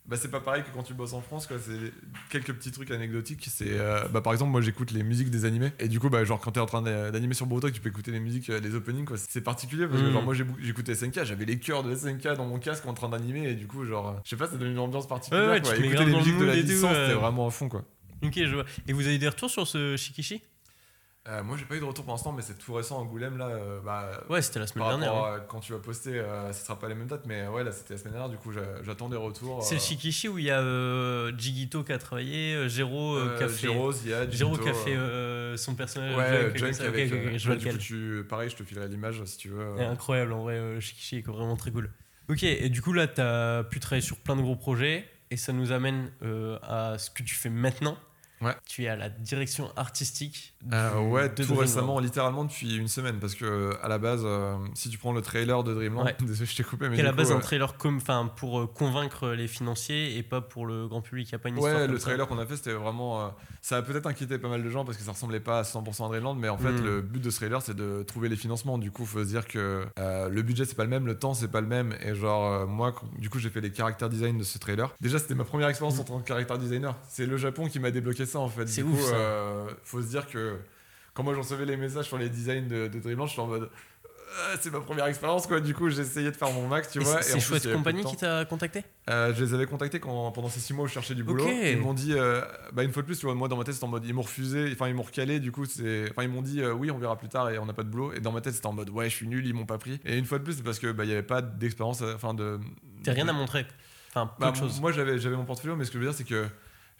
Bah, c'est pas pareil que quand tu bosses en France, quoi. C'est quelques petits trucs anecdotiques. C'est, euh, bah, par exemple, moi j'écoute les musiques des animés. Et du coup, bah, genre, quand t'es en train d'a- d'animer sur Boruto, que tu peux écouter les musiques, euh, les openings, quoi. C'est particulier parce que, Mm. genre, moi j'écoutais SNK, j'avais les chœurs de SNK dans mon casque en train d'animer. Et du coup, genre, euh, je sais pas, ça donne une ambiance particulière. Ouais, ouais, quoi. Écouter les musiques de la licence, c'était vraiment à fond, quoi. Ok, je vois. Et vous avez des retours sur ce Shikishi? Euh, moi, j'ai pas eu de retour pour l'instant, mais c'est tout récent Angoulême, là. euh, bah, Ouais, c'était la semaine dernière. quand tu vas poster, euh, ce sera pas les mêmes dates, mais ouais, là c'était la semaine dernière, du coup j'a- j'attends des retours. C'est le euh, Shikishi où il y a euh, Jigito qui a travaillé, euh, qui a fait. Qui a fait son personnage. Ouais, Junk, ça. Avec. ok, ok, euh, je vois ouais, du coup, lequel. tu, pareil, je te filerai l'image si tu veux. incroyable en vrai, Shikishi est vraiment très cool. Ok, et du coup là, tu as pu travailler sur plein de gros projets et ça nous amène à ce que tu fais maintenant. Ouais. Tu es à la direction artistique. du- Euh, ouais, de tout Dreamland. récemment, littéralement depuis une semaine, parce que à la base, euh, si tu prends le trailer de Dreamland, Ouais. *laughs* désolé, je t'ai coupé, mais à la coup, base un euh, trailer comme, enfin, pour euh, convaincre les financiers et pas pour le grand public. Il n'y a pas une histoire Ouais, comme le trailer qu'on a fait, c'était vraiment. euh, ça a peut-être inquiété pas mal de gens parce que ça ressemblait pas à 100% à Dreamland, mais en fait, Mm. le but de ce trailer, c'est de trouver les financements. Du coup, faut se dire que le budget, c'est pas le même, le temps, c'est pas le même. Et genre, moi, du coup, j'ai fait les character design de ce trailer. Déjà, c'était ma première expérience en tant que character designer. C'est le Japon qui m'a débloqué ça, en fait. C'est ouf, coup, ça. euh, faut se dire que quand moi, j'en recevais les messages sur les designs de, de Dreamland, je suis en mode. Euh, c'est ma première expérience quoi du coup j'ai essayé de faire mon max tu Et vois c'est plus, Chouette Compagnie qui t'a contacté? Euh, je les avais contactés quand, pendant ces six mois où je cherchais du boulot. Ok. Ils m'ont dit, euh, bah, une fois de plus, tu vois, moi dans ma tête c'était en mode, ils m'ont refusé, enfin ils m'ont recalé, du coup c'est, enfin ils m'ont dit, euh, oui on verra plus tard et on n'a pas de boulot. Et dans ma tête c'était en mode, ouais je suis nul, ils m'ont pas pris. Et une fois de plus c'est parce que bah il y avait pas d'expérience, enfin de. T'as rien à montrer. Enfin, peu Bah, de choses. Moi j'avais j'avais mon portfolio, mais ce que je veux dire c'est que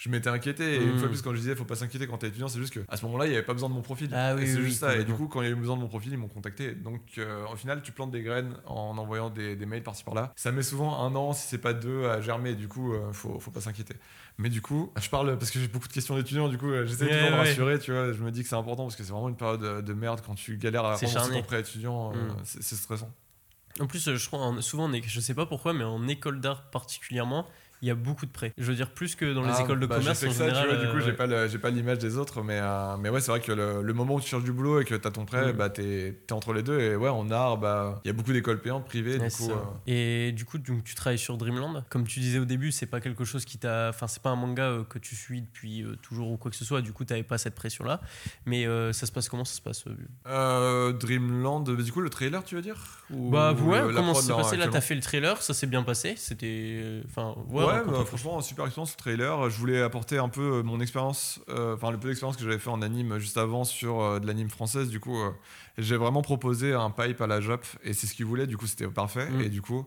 je m'étais inquiété. Et une fois de plus quand je disais faut pas s'inquiéter quand t'es étudiant c'est juste que à ce moment-là il y avait pas besoin de mon profil. Ah oui, et c'est oui, juste ça. Et du coup quand il y a eu besoin de mon profil ils m'ont contacté. Donc euh, au final tu plantes des graines en envoyant des, des mails par-ci par-là. Ça met souvent un an si c'est pas deux à germer. Du coup euh, faut, faut pas s'inquiéter. Mais du coup je parle parce que j'ai beaucoup de questions d'étudiants. Du coup euh, j'essaie Ouais, toujours de ouais. rassurer tu vois. Je me dis que c'est important parce que c'est vraiment une période de, de merde quand tu galères à charnier. ton prêt étudiant euh, Mm. c'est stressant. En plus, euh, je crois, en- souvent, on est, je sais pas pourquoi, mais en école d'art particulièrement, il y a beaucoup de prêts. Je veux dire, plus que dans les Ah, écoles de bah, commerce en ça, général. tu vois, du coup, euh, j'ai ouais. pas le- j'ai pas l'image des autres, mais, euh, mais ouais, c'est vrai que le, le moment où tu cherches du boulot et que t'as ton prêt, Mm. bah, t'es es entre les deux. Et ouais, en art, bah, il y a beaucoup d'écoles payantes, privées, Ouais, du coup. euh, Et du coup, donc, tu travailles sur Dreamland. Comme tu disais au début, c'est pas quelque chose qui t'a. Enfin, c'est pas un manga euh, que tu suis depuis toujours ou quoi que ce soit. Du coup, t'avais pas cette pression-là. Mais euh, ça se passe comment? Ça se passe Dreamland, bah, du coup, le trailer, tu veux dire? Ou Bah ouais, comment ça s'est passé? Là, actuellement? t'as fait le trailer, ça s'est bien passé. C'était. Enfin, ouais, Ouais, bah, franchement, super expérience le trailer. Je voulais apporter un peu euh, mon expérience, euh, enfin le peu d'expérience que j'avais fait en anime juste avant sur euh, de l'anime française. Du coup, j'ai vraiment proposé un pipe à la Jap et c'est ce qu'ils voulaient. Du coup, c'était parfait. Mm. Et du coup,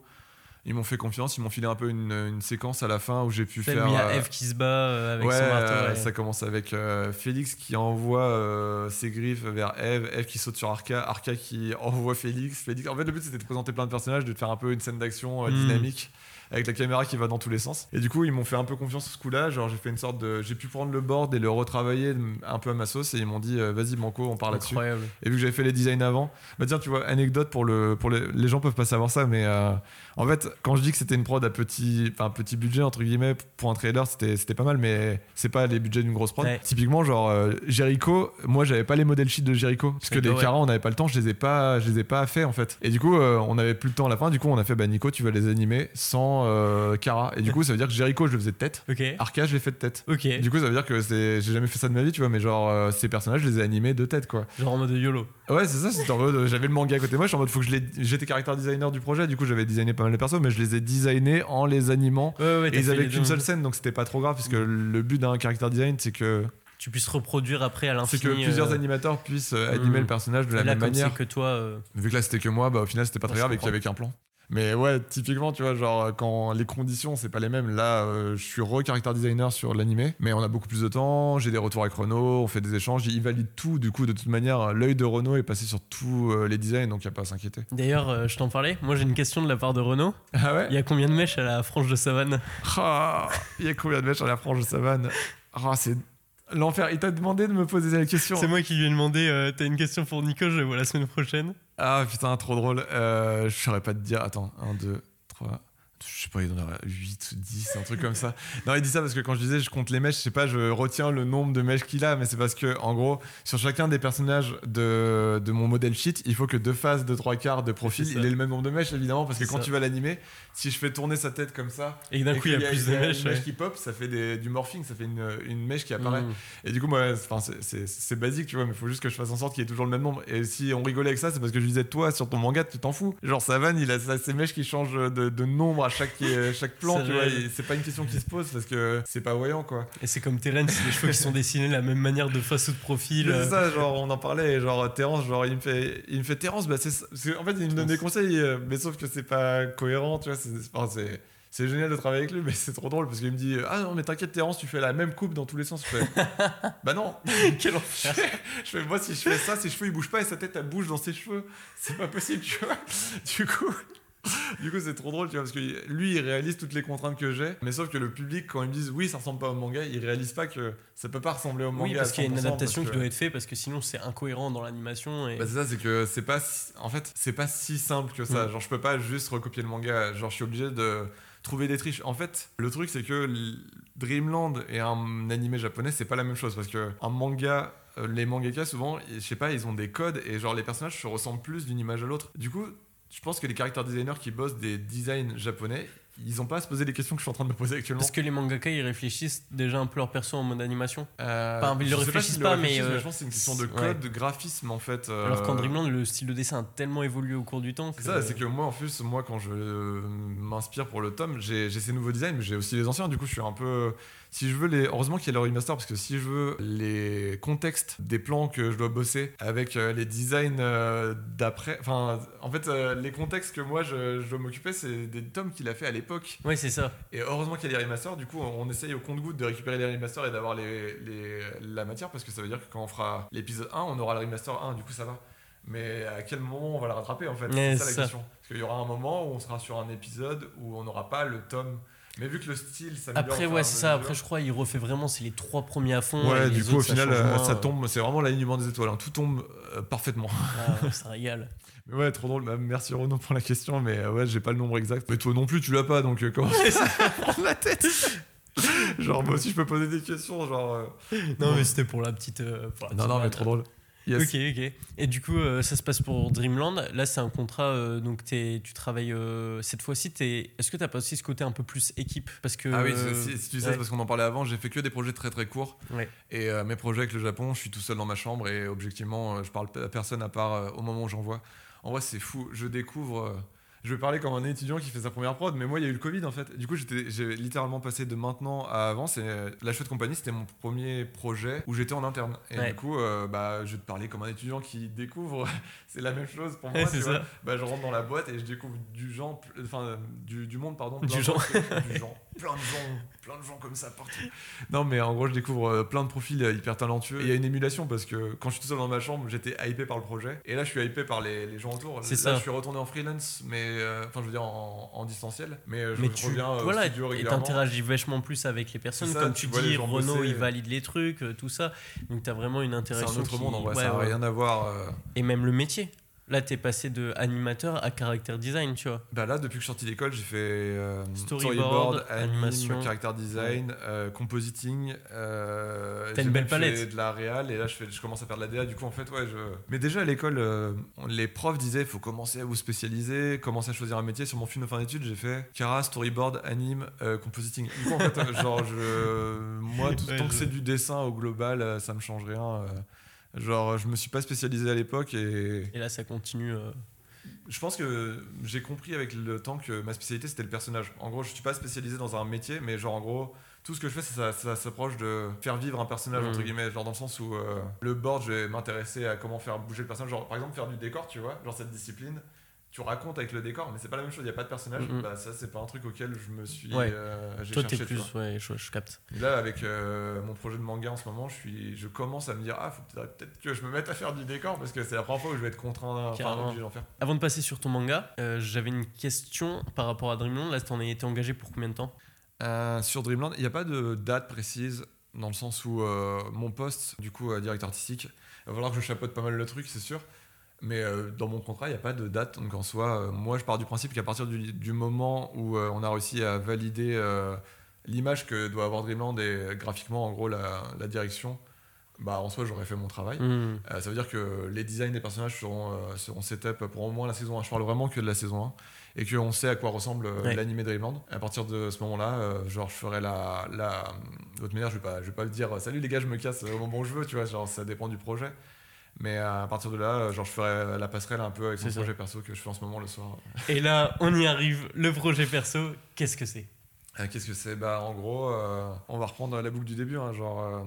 ils m'ont fait confiance, ils m'ont filé un peu une, une séquence à la fin où j'ai pu faire. il y a Eve qui se bat avec ouais, son marteau. ouais. ça commence avec euh, Félix qui envoie euh, ses griffes vers Eve, Eve qui saute sur Arca, Arca qui *laughs* envoie Félix, Félix. En fait, le but c'était de présenter plein de personnages, de faire un peu une scène d'action euh, Mm. dynamique avec la caméra qui va dans tous les sens. Et du coup, ils m'ont fait un peu confiance sur ce coup-là. Genre, j'ai fait une sorte de, j'ai pu prendre le board et le retravailler un peu à ma sauce et ils m'ont dit, euh, vas-y Banco, on parle là-dessus. Incroyable. Et vu que j'avais fait les designs avant, bah tiens, tu vois, anecdote pour le, pour les, les gens peuvent pas savoir ça, mais euh, en fait, quand je dis que c'était une prod à petit, enfin petit budget entre guillemets pour un trailer, c'était, c'était pas mal, mais c'est pas les budgets d'une grosse prod. Ouais. Typiquement, genre euh, Jericho, moi j'avais pas les modèles sheets de Jericho parce que les ouais. on n'avait pas le temps, je les ai pas, je les ai pas fait en fait. Et du coup, euh, on avait plus le temps à la fin. Du coup, on a fait, bah Nico, tu vas les animer sans euh, Cara. Et du coup, ça veut dire que Jericho, je le faisais de tête. Ok. Arca, je l'ai fait de tête. Ok. Du coup, ça veut dire que c'est, j'ai jamais fait ça de ma vie, tu vois, mais genre euh, ces personnages, je les ai animés de tête, quoi. Genre en mode YOLO. Ouais, c'est ça, c'était en mode, euh, j'avais le manga à côté de moi, je suis en mode, faut que je les, j'étais caractère designer du projet, du coup, j'avais designé pas mal de persos, mais je les ai designés en les animant. Ouais, ouais, Et ils avaient qu'une seule scène, donc c'était pas trop grave, parce que le but d'un caractère design, c'est que, Tu puisses reproduire après à c'est l'infini. que plusieurs euh, animateurs puissent euh, animer mm. le personnage de la là, même comme manière. c'est que toi. euh, Vu que là, c'était que moi, bah au final, c'était pas très grave et qu'il y avait qu'un plan. Mais ouais, typiquement, tu vois, genre, quand les conditions, c'est pas les mêmes, là, euh, je suis re-caractère designer sur l'animé, mais on a beaucoup plus de temps, j'ai des retours avec Renault, on fait des échanges, il valide tout, du coup, de toute manière, l'œil de Renault est passé sur tous euh, les designs, donc il a pas à s'inquiéter. D'ailleurs, euh, je t'en parlais. Moi, j'ai une question de la part de Renault. Ah ouais? Il y a combien de mèches à la frange de savane? Ah, Il y a combien de mèches sur la frange de savane? Ah, c'est l'enfer. Il t'a demandé de me poser la question. C'est moi qui lui ai demandé euh, T'as une question pour Nico Je le vois la semaine prochaine. Ah putain, trop drôle. Euh, je saurais pas te dire. Attends, 1, 2, 3. Je sais pas, il en a 8 ou 10, un truc comme ça. Non, il dit ça parce que quand je disais je compte les mèches, je sais pas, je retiens le nombre de mèches qu'il a, mais c'est parce que, en gros, sur chacun des personnages de, de mon modèle sheet, il faut que deux faces de trois quarts de profil, il ait le même nombre de mèches, évidemment, parce que quand ça. tu vas l'animer, si je fais tourner sa tête comme ça, Et d'un coup, il y a plus de mèches. Mèche ouais. qui pop, ça fait des- du morphing, ça fait une, une mèche qui apparaît. Mm. Et du coup, moi, c'est- basique, tu vois, mais il faut juste que je fasse en sorte qu'il y ait toujours le même nombre. Et si on rigolait avec ça, c'est parce que je disais, toi, sur ton manga, tu t'en fous. Genre, Savane, il a ses mèches qui changent de, de nombre à chaque, chaque plan, C'est tu vois. C'est pas une question qui se pose parce que c'est pas voyant, quoi. Et c'est comme Terence, c'est des cheveux qui sont dessinés de la même manière de face ou de profil. Mais euh. C'est ça, genre, on en parlait, et genre, Terence, genre, il me fait, il me fait Terence, bah, c'est en fait, il me donne des conseils, euh, mais sauf que c'est pas cohérent, tu vois. c'est- c'est. C'est génial de travailler avec lui, mais c'est trop drôle parce qu'il me dit Ah non, mais t'inquiète, Terence, tu fais la même coupe dans tous les sens. Je fais Bah non, *laughs* Quel enfer. je fais, moi, si je fais ça, ses cheveux ils bougent pas et sa tête elle bouge dans ses cheveux. C'est pas possible, tu vois. Du coup, *laughs* du coup, c'est trop drôle, tu vois, parce que lui, il réalise toutes les contraintes que j'ai. Mais sauf que le public, quand ils me disent oui, ça ressemble pas au manga, il réalise pas que ça peut pas ressembler au manga. Oui, parce qu'il y a une 100%, adaptation qui doit être faite parce que sinon c'est incohérent dans l'animation. Et... Bah, c'est ça, c'est que c'est pas. si- En fait, c'est pas si simple que ça. Mm. Genre, je peux pas juste recopier le manga. Genre, je suis obligé de trouver des triches. En fait, le truc, c'est que Dreamland et un animé japonais, c'est pas la même chose. Parce que un manga. euh, Les mangaka, souvent, je sais pas, ils ont des codes et genre les personnages se ressemblent plus d'une image à l'autre. Du coup, je pense que les caractères designers qui bossent des designs japonais, ils ont pas à se poser les questions que je suis en train de me poser actuellement. Parce que les mangaka ils réfléchissent déjà un peu leur perso en mode animation. Euh, Enfin, ils le réfléchissent pas, mais, euh, je pense que c'est une question de ouais. code, de graphisme en fait. euh, Alors qu'en Dreamland, le style de dessin a tellement évolué au cours du temps. C'est que- ça, c'est que moi en plus, moi quand je m'inspire pour le tome, j'ai j'ai ces nouveaux designs, mais j'ai aussi les anciens. Du coup, je suis un peu. Si je veux les. Heureusement qu'il y a le remaster, parce que si je veux les contextes des plans que je dois bosser avec euh, les designs euh, d'après. Enfin, en fait, euh, les contextes que moi je, je dois m'occuper, c'est des tomes qu'il a fait à l'époque. Ouais, c'est ça. Et heureusement qu'il y a les remasters, du coup, on essaye au compte-goutte de récupérer les remasters et d'avoir les, les- la matière, parce que ça veut dire que quand on fera l'épisode 1, on aura le remaster 1, du coup, ça va. Mais à quel moment on va le rattraper en fait? C'est ça la ça. question. Parce qu'il y aura un moment où on sera sur un épisode où on n'aura pas le tome. Mais vu que le style s'améliore. Après, ouais, c'est ça. mesure- Après, je crois il refait vraiment, c'est les trois premiers à fond. Ouais, et du les coup, au autres, final, euh, moins, ça euh. tombe. C'est vraiment l'alignement des étoiles. hein. Tout tombe euh, parfaitement. Ah, *laughs* ça régale. Mais ouais, trop drôle. Bah, merci Renaud pour la question, mais euh, ouais, j'ai pas le nombre exact. Mais toi non plus, tu l'as pas, donc euh, comment ça *laughs* *laughs* prendre la tête Genre, moi aussi, je peux poser des questions. Genre. Non, mais c'était pour la petite. pour la Non, petite non, mais trop drôle. Yes. Ok, ok. Et du coup, euh, ça se passe pour Dreamland. Là, c'est un contrat. euh, donc, t'es- tu travailles. euh, cette fois-ci, t'es- est-ce que t'as pas aussi ce côté un peu plus équipe? Parce que. Ah oui, si, si tu sais, ouais. parce qu'on en parlait avant, j'ai fait que des projets très très courts. Ouais. Et mes projets avec le Japon, je suis tout seul dans ma chambre et objectivement, je parle à personne à part au moment où j'envoie. En vrai, c'est fou. Je découvre. Euh, je vais parler comme un étudiant qui fait sa première prod, mais moi, il y a eu le Covid en fait. Du coup, j'ai littéralement passé de maintenant à avant. C'est la chouette compagnie, c'était mon premier projet où j'étais en interne. Et Ouais. du coup, euh, bah, je vais te parler comme un étudiant qui découvre. *laughs* c'est la même chose pour moi. Ouais, tu vois. Bah, je rentre dans la boîte et je découvre du genre, enfin, du, du monde, pardon. Du genre. du genre. Plein de gens, plein de gens comme ça partout. Non, mais en gros, je découvre euh, plein de profils euh, hyper talentueux. Et il y a une émulation parce que quand je suis tout seul dans ma chambre, j'étais hypé par le projet. Et là, je suis hypé par les, les gens autour. C'est là, ça. je suis retourné en freelance, mais euh, enfin, je veux dire en, en distanciel. Mais je Mais tu reviens euh, au voilà, studio et régulièrement. t'interagis vachement plus avec les personnes. C'est ça, Comme tu dis, Renault, il valide les trucs, tout ça. Donc t'as vraiment une C'est interaction. un autre qui- monde en vrai, ouais, ça n'a ouais. rien à voir. euh. Et même le métier. Là, t'es passé de animateur à caractère design, tu vois. Bah là, depuis que je suis sorti d'école, j'ai fait euh, Storyboard, anime, animation. character design, euh, compositing. Euh, T'as une belle même fait palette. de la réal et là, je, fais, je commence à faire de la DA. Du coup, en fait, ouais, je. Mais déjà à l'école, euh, les profs disaient il faut commencer à vous spécialiser, commencer à choisir un métier. Sur mon film de fin d'études, j'ai fait Cara, storyboard, anime, euh, compositing. Du coup, en fait, *laughs* genre, je, moi, tout, Ouais, tant que c'est du dessin au global, ça me change rien. Genre, je me suis pas spécialisé à l'époque et. Et là, ça continue. euh, Je pense que j'ai compris avec le temps que ma spécialité c'était le personnage. En gros, je suis pas spécialisé dans un métier, mais genre en gros, tout ce que je fais, ça, ça s'approche de faire vivre un personnage entre guillemets, genre dans le sens où euh, le board, je vais m'intéresser à comment faire bouger le personnage. Genre par exemple faire du décor, tu vois, genre cette discipline. Tu racontes avec le décor, mais c'est pas la même chose. Il y a pas de personnage. Mhm. Bah ça, c'est pas un truc auquel je me suis. Ouais. euh, Toi, t'es tu plus. vois. Ouais, je, je capte. Là, avec euh, mon projet de manga en ce moment, je, suis, je commence à me dire Ah, faut peut-être peut-être que je me mette à faire du décor parce que c'est la première fois où je vais être contraint, d'en faire. Avant de passer sur ton manga, euh, j'avais une question par rapport à Dreamland. Là, t'en as été engagé pour combien de temps? Euh, sur Dreamland, il n'y a pas de date précise dans le sens où mon poste, du coup, directeur artistique, il va falloir que je chapeaute pas mal le truc, c'est sûr. Mais euh, dans mon contrat, il n'y a pas de date. Donc en soi, euh, moi, je pars du principe qu'à partir du, du moment où euh, on a réussi à valider l'image que doit avoir Dreamland et graphiquement, en gros, la, la direction, bah en soi, j'aurais fait mon travail. Hmm. Ça veut dire que les designs des personnages seront, seront set-up pour au moins la saison 1. Je parle vraiment que de la saison 1. Et qu'on sait à quoi ressemble Ouais. l'animé Dreamland. À partir de ce moment-là, genre, je ferai la. la... De toute manière, je vais pas, je vais pas dire salut les gars, je me casse au moment où je veux, tu vois, genre, ça dépend du projet. Mais à partir de là, euh, genre, je ferai la passerelle un peu avec mon projet perso que je fais en ce moment le soir. Et là, on y arrive. Le projet perso, qu'est-ce que c'est? Euh, Qu'est-ce que c'est? Bah, en gros, euh, on va reprendre la boucle du début. hein, genre, euh,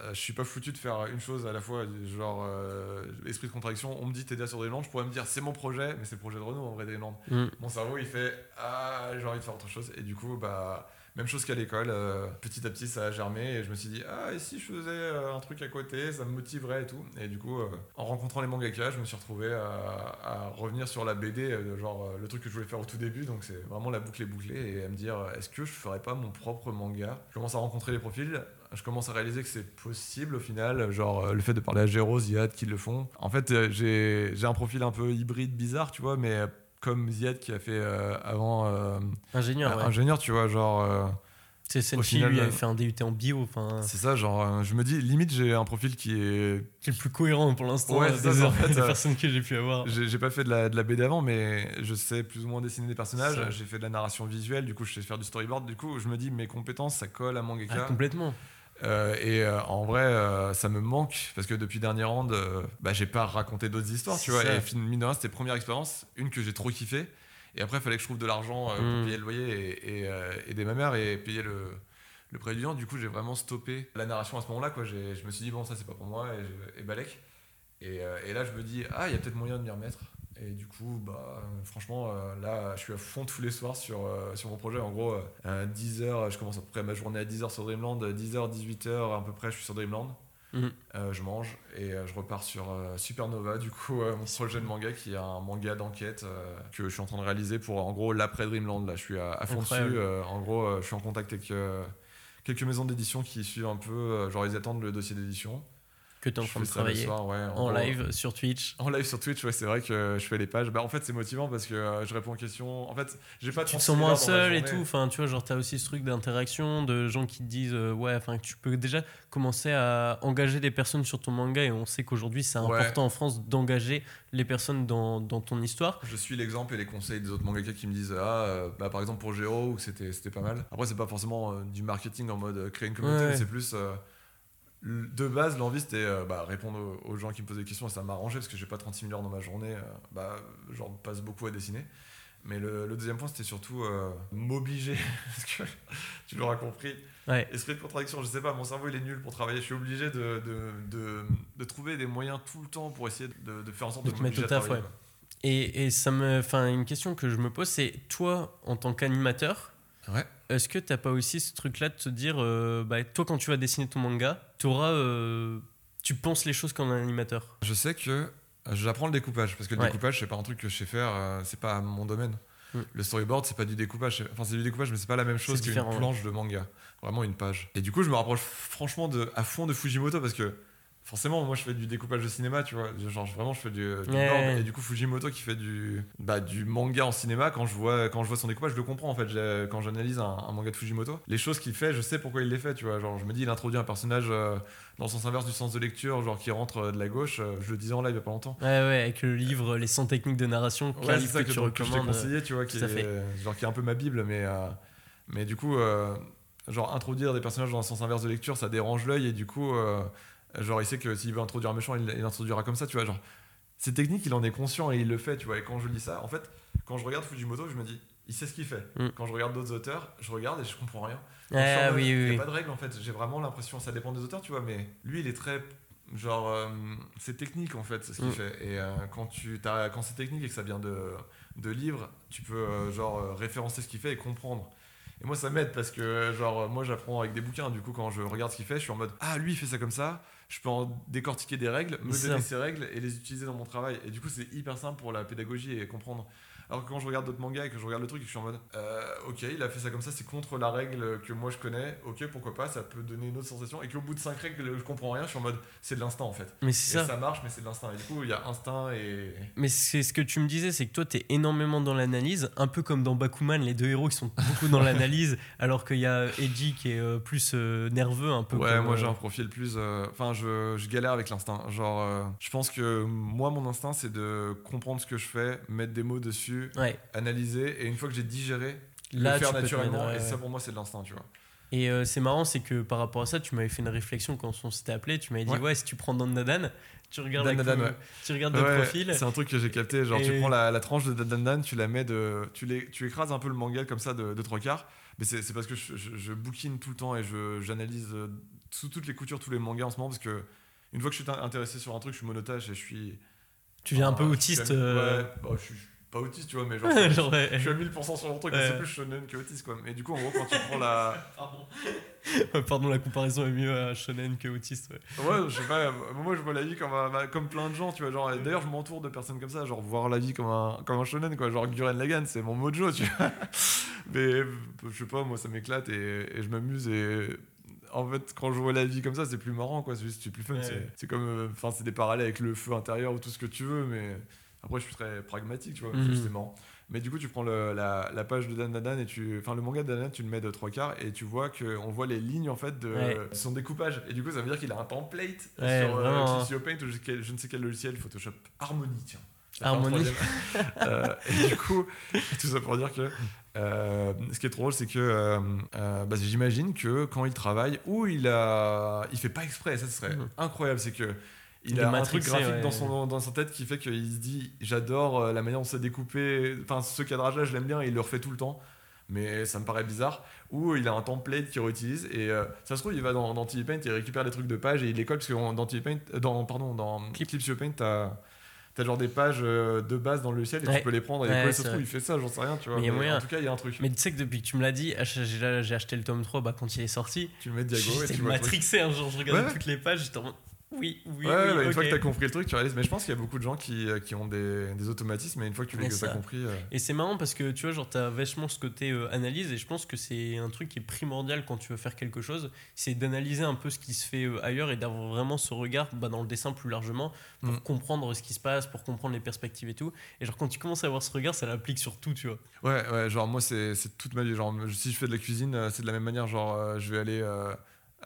euh, je suis pas foutu de faire une chose à la fois. Genre, euh, esprit de contradiction. On me dit t'es sur Dreamland, je pourrais me dire c'est mon projet, mais c'est le projet de Renault en vrai Dreamland. Hmm. Mon cerveau il fait ah j'ai envie de faire autre chose et du coup bah même chose qu'à l'école. euh, petit à petit ça a germé et je me suis dit ah et si je faisais euh, un truc à côté, ça me motiverait et tout. Et du coup euh, en rencontrant les mangaka, je me suis retrouvé à, revenir sur la BD, genre le truc que je voulais faire au tout début. Donc c'est vraiment la boucle est bouclée et à me dire est-ce que je ferais pas mon propre manga? Je commence à rencontrer les profils. Je commence à réaliser que c'est possible au final, genre le fait de parler à Géro, Ziad qui le font. En fait, j'ai un profil un peu hybride, bizarre, tu vois, mais comme Ziad qui a fait euh, avant euh, Ingénieur, ouais. ingénieur, tu vois, genre. euh, C'est final, lui, avait fait un DUT en bio. C'est ça, genre, je me dis, limite, j'ai un profil qui est. c'est le plus cohérent pour l'instant Ouais, des, en fait, *laughs* des personnes que j'ai pu avoir. J'ai pas fait de la, de la BD avant, mais je sais plus ou moins dessiner des personnages. J'ai fait de la narration visuelle, du coup, je sais faire du storyboard. Du coup, je me dis, mes compétences, ça colle à Ah, mangaka. complètement. Euh, et euh, en vrai, euh, ça me manque parce que depuis dernier round, bah, j'ai pas raconté d'autres histoires, tu vois. ça. Et mine de rien, c'était première expérience, une que j'ai trop kiffé. Et après, il fallait que je trouve de l'argent pour payer le loyer et, et, aider ma mère et payer le, le prêt étudiant. Du coup, j'ai vraiment stoppé la narration à ce moment-là. Quoi. J'ai- Je me suis dit, bon, ça, c'est pas pour moi. Et, je- et Balek. Et, et là, je me dis, ah, il y a peut-être moyen de m'y remettre. Et du coup, bah, franchement, euh, là, je suis à fond tous les soirs sur, euh, sur mon projet. En gros, euh, 10h, je commence à peu près ma journée à 10h sur Dreamland. 10h, 18h, à peu près, je suis sur Dreamland. Mhm. Euh, je mange et euh, je repars sur euh, Supernova, du coup, mon projet de manga qui est un manga d'enquête que je suis en train de réaliser pour en gros l'après Dreamland. Là, je suis à, à fond Incroyable. dessus. En gros, je suis en contact avec quelques maisons d'édition qui suivent un peu, genre ils attendent le dossier d'édition. Que tu es en train de travailler soir, ouais, en live sur Twitch. En live sur Twitch, ouais, c'est vrai que je fais les pages. Bah, en fait, c'est motivant parce que euh, je réponds aux questions. En fait, j'ai pas tu te 36 sens moins seul et tout. Enfin, tu vois, genre, t'as aussi ce truc d'interaction, de gens qui te disent, euh, ouais, enfin, que tu peux déjà commencer à engager des personnes sur ton manga. Et on sait qu'aujourd'hui, c'est Ouais. important en France d'engager les personnes dans, dans ton histoire. Je suis l'exemple et les conseils des autres mangaka qui me disent ah euh, bah, par exemple pour Géo c'était pas mal. Après c'est pas forcément du marketing en mode créer une communauté, Ouais. mais c'est plus de base l'envie c'était euh, bah, répondre aux, gens qui me posaient des questions et ça m'arrangeait parce que j'ai pas 36 000 heures dans ma journée, euh, bah j'en passe beaucoup à dessiner. Mais le, le deuxième point, c'était surtout euh, m'obliger. *laughs* Parce que tu l'auras compris. Ouais. Esprit de contradiction, je sais pas, mon cerveau il est nul pour travailler. Je suis obligé de, de, de, de trouver des moyens tout le temps pour essayer de, de faire en sorte De te mettre au taf, ouais. Et, et ça me, enfin, une question que je me pose, c'est toi, en tant qu'animateur, Ouais. est-ce que t'as pas aussi ce truc-là de te dire, euh, bah, toi, quand tu vas dessiner ton manga, t'auras, euh, tu penses les choses comme un animateur? Je sais que euh, j'apprends le découpage parce que le Ouais. découpage c'est pas un truc que je sais faire, euh, c'est pas mon domaine. Mm. Le storyboard c'est pas du découpage, enfin c'est du découpage mais c'est pas la même chose qu'une ouais. planche de manga, vraiment une page. Et du coup je me rapproche franchement de, à fond de Fujimoto parce que forcément moi je fais du découpage de cinéma tu vois, genre vraiment je fais du, du board et du coup Fujimoto qui fait du, bah, du manga en cinéma quand je vois quand je vois son découpage je le comprends en fait. Quand j'analyse un, un manga de Fujimoto les choses qu'il fait je sais pourquoi il les fait tu vois. Genre je me dis il introduit un personnage euh, dans le sens inverse du sens de lecture genre qui rentre euh, de la gauche euh, je le disais en live il y a pas longtemps. Ouais, ouais, avec le livre Les 100 techniques de narration, Ouais, c'est ça que, que, tu que je conseillé, tu vois, qui est, genre, qui est un peu ma bible, mais, mais du coup, genre, introduire des personnages dans un sens inverse de lecture, ça dérange l'œil, et du coup, euh, genre, il sait que s'il veut introduire un méchant, il il l'introduira comme ça, tu vois, genre, c'est technique, il en est conscient et il le fait, tu vois, et quand je lis ça, en fait, quand je regarde Fujimoto, je me dis, il sait ce qu'il fait. Mm. Quand je regarde d'autres auteurs, je regarde et je comprends rien. Donc, oui, Il n'y oui. a pas de règle en fait. J'ai vraiment l'impression, ça dépend des auteurs, tu vois, mais lui, il est très. Genre, euh, c'est technique en fait, c'est ce qu'il Mm. fait. Et euh, quand, tu, quand c'est technique et que ça vient de, de livres, tu peux euh, genre référencer ce qu'il fait et comprendre. Et moi, ça m'aide parce que, genre, moi, j'apprends avec des bouquins. Du coup, quand je regarde ce qu'il fait, je suis en mode Ah, lui, il fait ça comme ça. Je peux en décortiquer des règles, me donner ça. ces règles et les utiliser dans mon travail. Et du coup, c'est hyper simple pour la pédagogie et comprendre. Alors que quand je regarde d'autres mangas et que je regarde le truc, je suis en mode euh, Ok, il a fait ça comme ça, c'est contre la règle que moi je connais. Ok, pourquoi pas, ça peut donner une autre sensation. Et qu'au bout de 5 règles, je comprends rien, je suis en mode C'est de l'instinct en fait. Mais c'est ça. ça. marche, mais c'est de l'instinct. Et du coup, il y a instinct et. Mais c'est ce que tu me disais, c'est que toi, t'es énormément dans l'analyse, un peu comme dans Bakuman, les deux héros qui sont beaucoup dans l'analyse, *laughs* alors qu'il y a Eiji qui est euh, plus euh, nerveux, un peu Ouais, comme, moi j'ai un profil plus. Enfin, je, je galère avec l'instinct. Genre, je pense que moi, mon instinct, c'est de comprendre ce que je fais, mettre des mots dessus, Ouais. analyser, et une fois que j'ai digéré, Là, le faire naturellement. mettre, ouais, et ça, pour moi, c'est de l'instinct, tu vois. Et euh, c'est marrant, c'est que par rapport à ça, tu m'avais fait une réflexion quand on s'était appelé. Tu m'avais dit, Ouais. ouais. si tu prends Dan Dan, tu regardes, Dan Dan, ouais. tu regardes le profil. C'est un truc que j'ai capté. Genre, tu prends la, la tranche de Dan Dan tu la mets de. Tu, l'é- tu écrases un peu le manga comme ça de, de trois quarts. Mais c'est parce que je, je, je bouquine tout le temps et je- j'analyse euh, sous toutes les coutures tous les mangas en ce moment parce que une fois que je suis intéressé sur un truc, je suis monotage et je suis. Tu viens un peu Ah, je autiste. suis à- euh, Ouais, bah, je suis pas autiste, tu vois, mais genre. je- genre, ouais. Je suis à 1000% sur mon truc, Ouais. mais c'est plus shonen que autiste quoi. Mais du coup, en gros, quand tu prends la. *laughs* Pardon. Pardon, la comparaison est mieux à shonen que autiste. ouais. Ouais, je sais pas, moi je vois la vie comme, un- comme plein de gens, tu vois. Genre, d'ailleurs, je m'entoure de personnes comme ça, genre voir la vie comme un, comme un shonen, quoi. Genre, Guren Lagann, c'est mon mojo, tu vois. *laughs* Mais je sais pas, moi ça m'éclate et, et je m'amuse et. En fait, quand je vois la vie comme ça, c'est plus marrant, quoi. C'est juste c'est plus fun. Ouais. c'est- C'est comme. euh, Enfin, c'est des parallèles avec le feu intérieur ou tout ce que tu veux, mais après, je suis très pragmatique, tu vois. C'est marrant. Mais du coup, tu prends le- la, la page de Dan Dan et tu. Enfin, le manga de Dan Dan, tu le mets de trois quarts et tu vois qu'on voit les lignes en fait de Ouais. son découpage. Et du coup, ça veut dire qu'il a un template Ouais, sur euh. Studio Paint ou je, ne sais quel logiciel, Photoshop. Harmony, tiens. Troisième. *laughs* Euh, et du coup, *laughs* tout ça pour dire que euh, ce qui est trop drôle, c'est que euh, bah, j'imagine que quand il travaille, ou il a, il fait pas exprès, ça ce serait Mhm. incroyable, c'est que il a un truc graphique ouais. dans, son, dans sa tête qui fait qu'il se dit j'adore euh, la manière dont c'est découpé, enfin ce cadrage-là je l'aime bien et il le refait tout le temps. Mais ça me paraît bizarre. Ou il a un template qu'il réutilise et euh, ça se trouve il va dans, dans TV Paint, il récupère des trucs de page et il les colle parce que dans TV Paint, euh, dans pardon dans Clip. Paint t'as T'as genre des pages de base dans le logiciel et Ouais. tu peux les prendre et Ouais, coller. Ça se trouve, il fait ça, j'en sais rien, tu vois. Mais moyen. En tout cas, il y a un truc. Mais tu sais que depuis que tu me l'as dit, j'ai acheté le tome 3 bah, quand il est sorti. Tu le mets Diago et tu vois. matrixé, hein, genre je regardais Ouais, toutes les pages, j'étais en oui, oui, Ouais, ouais, oui. bah, une fois que t'as compris le truc, tu réalises. Mais je pense qu'il y a beaucoup de gens qui, euh, qui ont des, des automatismes, mais une fois que tu as ça. compris. euh, Et c'est marrant parce que tu vois, genre, t'as vachement ce côté euh, analyse et je pense que c'est un truc qui est primordial quand tu veux faire quelque chose, c'est d'analyser un peu ce qui se fait euh, ailleurs et d'avoir vraiment ce regard bah, dans le dessin plus largement pour Mm. comprendre ce qui se passe, pour comprendre les perspectives et tout. Et genre, quand tu commences à avoir ce regard, ça l'applique sur tout, tu vois. Ouais, ouais, genre moi c'est toute ma vie. Genre si je fais de la cuisine, c'est de la même manière. Genre je vais aller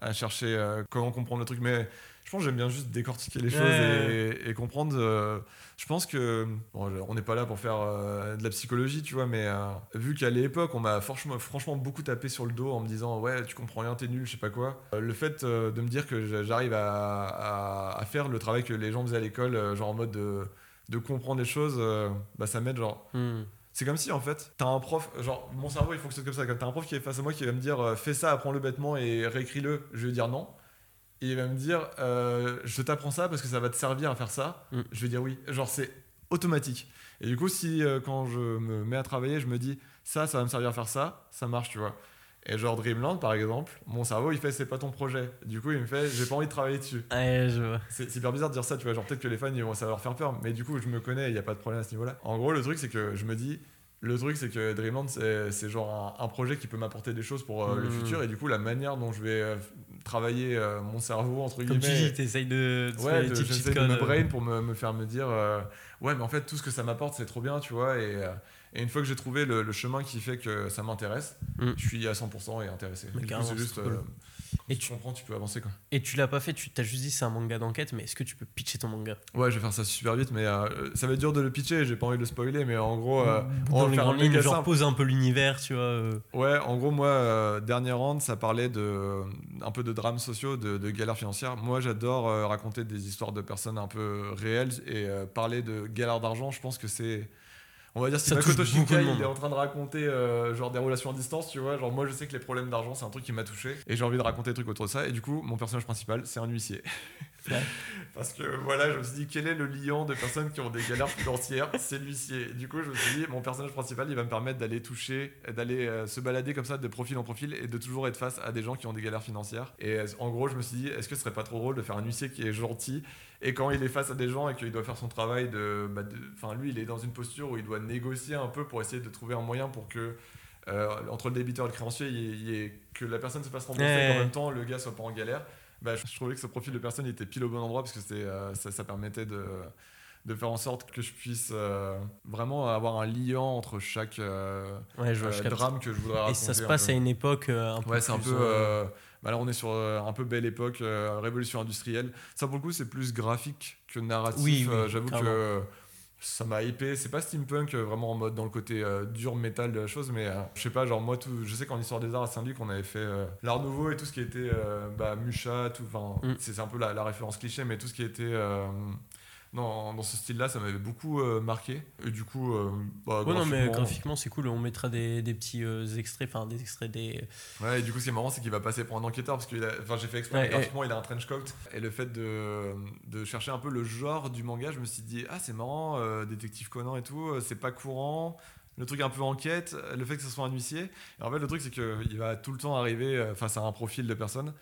à chercher comment comprendre le truc. Mais pense que j'aime bien juste décortiquer les choses Ouais. et, et comprendre. euh, je pense que bon, on n'est pas là pour faire euh, de la psychologie, tu vois. Mais euh, vu qu'à l'époque on m'a franchement, franchement beaucoup tapé sur le dos en me disant ouais tu comprends rien, t'es nul, je sais pas quoi. Le fait de me dire que j'a- j'arrive à, à- à faire le travail que les gens faisaient à l'école, genre en mode de, de comprendre les choses, bah ça m'aide genre Hmm. c'est comme si en fait, t'as un prof, genre mon cerveau il fonctionne comme ça, comme t'as un prof qui est face à moi qui va me dire fais ça, apprends-le bêtement et réécris-le, je vais dire non. Et il va me dire euh, je t'apprends ça parce que ça va te servir à faire ça, Mm. je vais dire oui. Genre c'est automatique. Et du coup, si euh, quand je me mets à travailler, je me dis ça, ça va me servir à faire ça, ça marche, tu vois. Et genre Dreamland par exemple, mon cerveau il fait c'est pas ton projet. Du coup, il me fait j'ai pas envie de travailler dessus. Ouais, je vois. C'est hyper bizarre de dire ça, tu vois. Genre, peut-être que les fans, ils vont, ça va leur faire peur. Mais du coup, je me connais, il n'y a pas de problème à ce niveau-là. En gros, le truc, c'est que je me dis. Le truc, c'est que Dreamland, c'est genre un, un projet qui peut m'apporter des choses pour euh, le Mhm. futur. Et du coup, la manière dont je vais euh, travailler euh, mon cerveau, entre Comme tu guillemets. dis, t'essayes de, de Ouais, de- me brain pour me, me faire me dire ouais mais en fait tout ce que ça m'apporte c'est trop bien tu vois et, et une fois que j'ai trouvé le, le chemin qui fait que ça m'intéresse Mm. je suis à 100% et intéressé c'est juste cool. Et tu tu- comprends tu peux avancer quoi Et tu l'as pas fait, tu t'as juste dit c'est un manga d'enquête, mais est-ce que tu peux pitcher ton manga? Ouais, je vais faire ça super vite, mais euh, ça va être dur de le pitcher, j'ai pas envie de le spoiler, mais en gros, euh, on va faire un lignes, genre un peu l'univers, tu vois. euh. Ouais, en gros, moi, euh, dernier round, ça parlait de, un peu de drames sociaux, de, de galères financières. Moi, j'adore raconter des histoires de personnes un peu réelles et parler de galères d'argent, je pense que c'est. On va dire si Makoto Shinkai il est en train de raconter euh, genre des relations à distance, tu vois. Genre moi je sais que les problèmes d'argent c'est un truc qui m'a touché et j'ai envie de raconter des trucs autour de ça et du coup mon personnage principal c'est un huissier. *laughs* Parce que voilà, je me suis dit quel est le liant de personnes qui ont des galères financières? C'est l'huissier. Du coup, je me suis dit mon personnage principal, il va me permettre d'aller toucher, d'aller euh, se balader comme ça de profil en profil et de toujours être face à des gens qui ont des galères financières. Et euh, en gros, je me suis dit est-ce que ce serait pas trop drôle de faire un huissier qui est gentil et quand il est face à des gens et qu'il doit faire son travail de, bah, de- enfin lui, il est dans une posture où il doit négocier un peu pour essayer de trouver un moyen pour que euh, entre le débiteur et le créancier, il y ait- il y ait- que la personne se fasse rembourser et qu'en même temps le gars soit pas en galère. Bah, je je trouvais que ce profil de personne il était pile au bon endroit parce que euh, ça, ça permettait de, de faire en sorte que je puisse euh, vraiment avoir un liant entre chaque Ouais, je vois, je capte. drame que je voudrais raconter. Et ça se passe à une époque un peu Ouais, c'est un peu. Bah là, on est sur euh, un peu belle époque, euh, révolution industrielle. Ça, pour le coup, c'est plus graphique que narratif. Oui, oui, Euh, J'avoue que ça m'a hypé. C'est pas steampunk, vraiment en mode dans le côté euh, dur métal de la chose, mais euh, je sais pas, genre moi, tout, je sais qu'en histoire des arts à Saint-Luc, on avait fait euh, l'art nouveau et tout ce qui était bah, Mucha, tout. Enfin, Mm. c'est c'est un peu la, la référence cliché, mais tout ce qui était. Dans, dans ce style-là, ça m'avait beaucoup euh, marqué. Et du coup, euh, bah, Ouais, non, mais graphiquement- c'est cool. On mettra des, des petits euh, extraits, enfin des extraits des. Ouais, et du coup, ce qui est marrant, c'est qu'il va passer pour un enquêteur parce que enfin, j'ai fait exprès, Ouais, graphiquement, il a un trench coat. Et le fait de, de chercher un peu le genre du manga, je me suis dit, ah, c'est marrant, euh, détective Conan et tout, c'est pas courant. Le truc un peu enquête, le fait que ce soit un huissier. Et en fait, le truc, c'est qu'il va tout le temps arriver face à un profil de personne.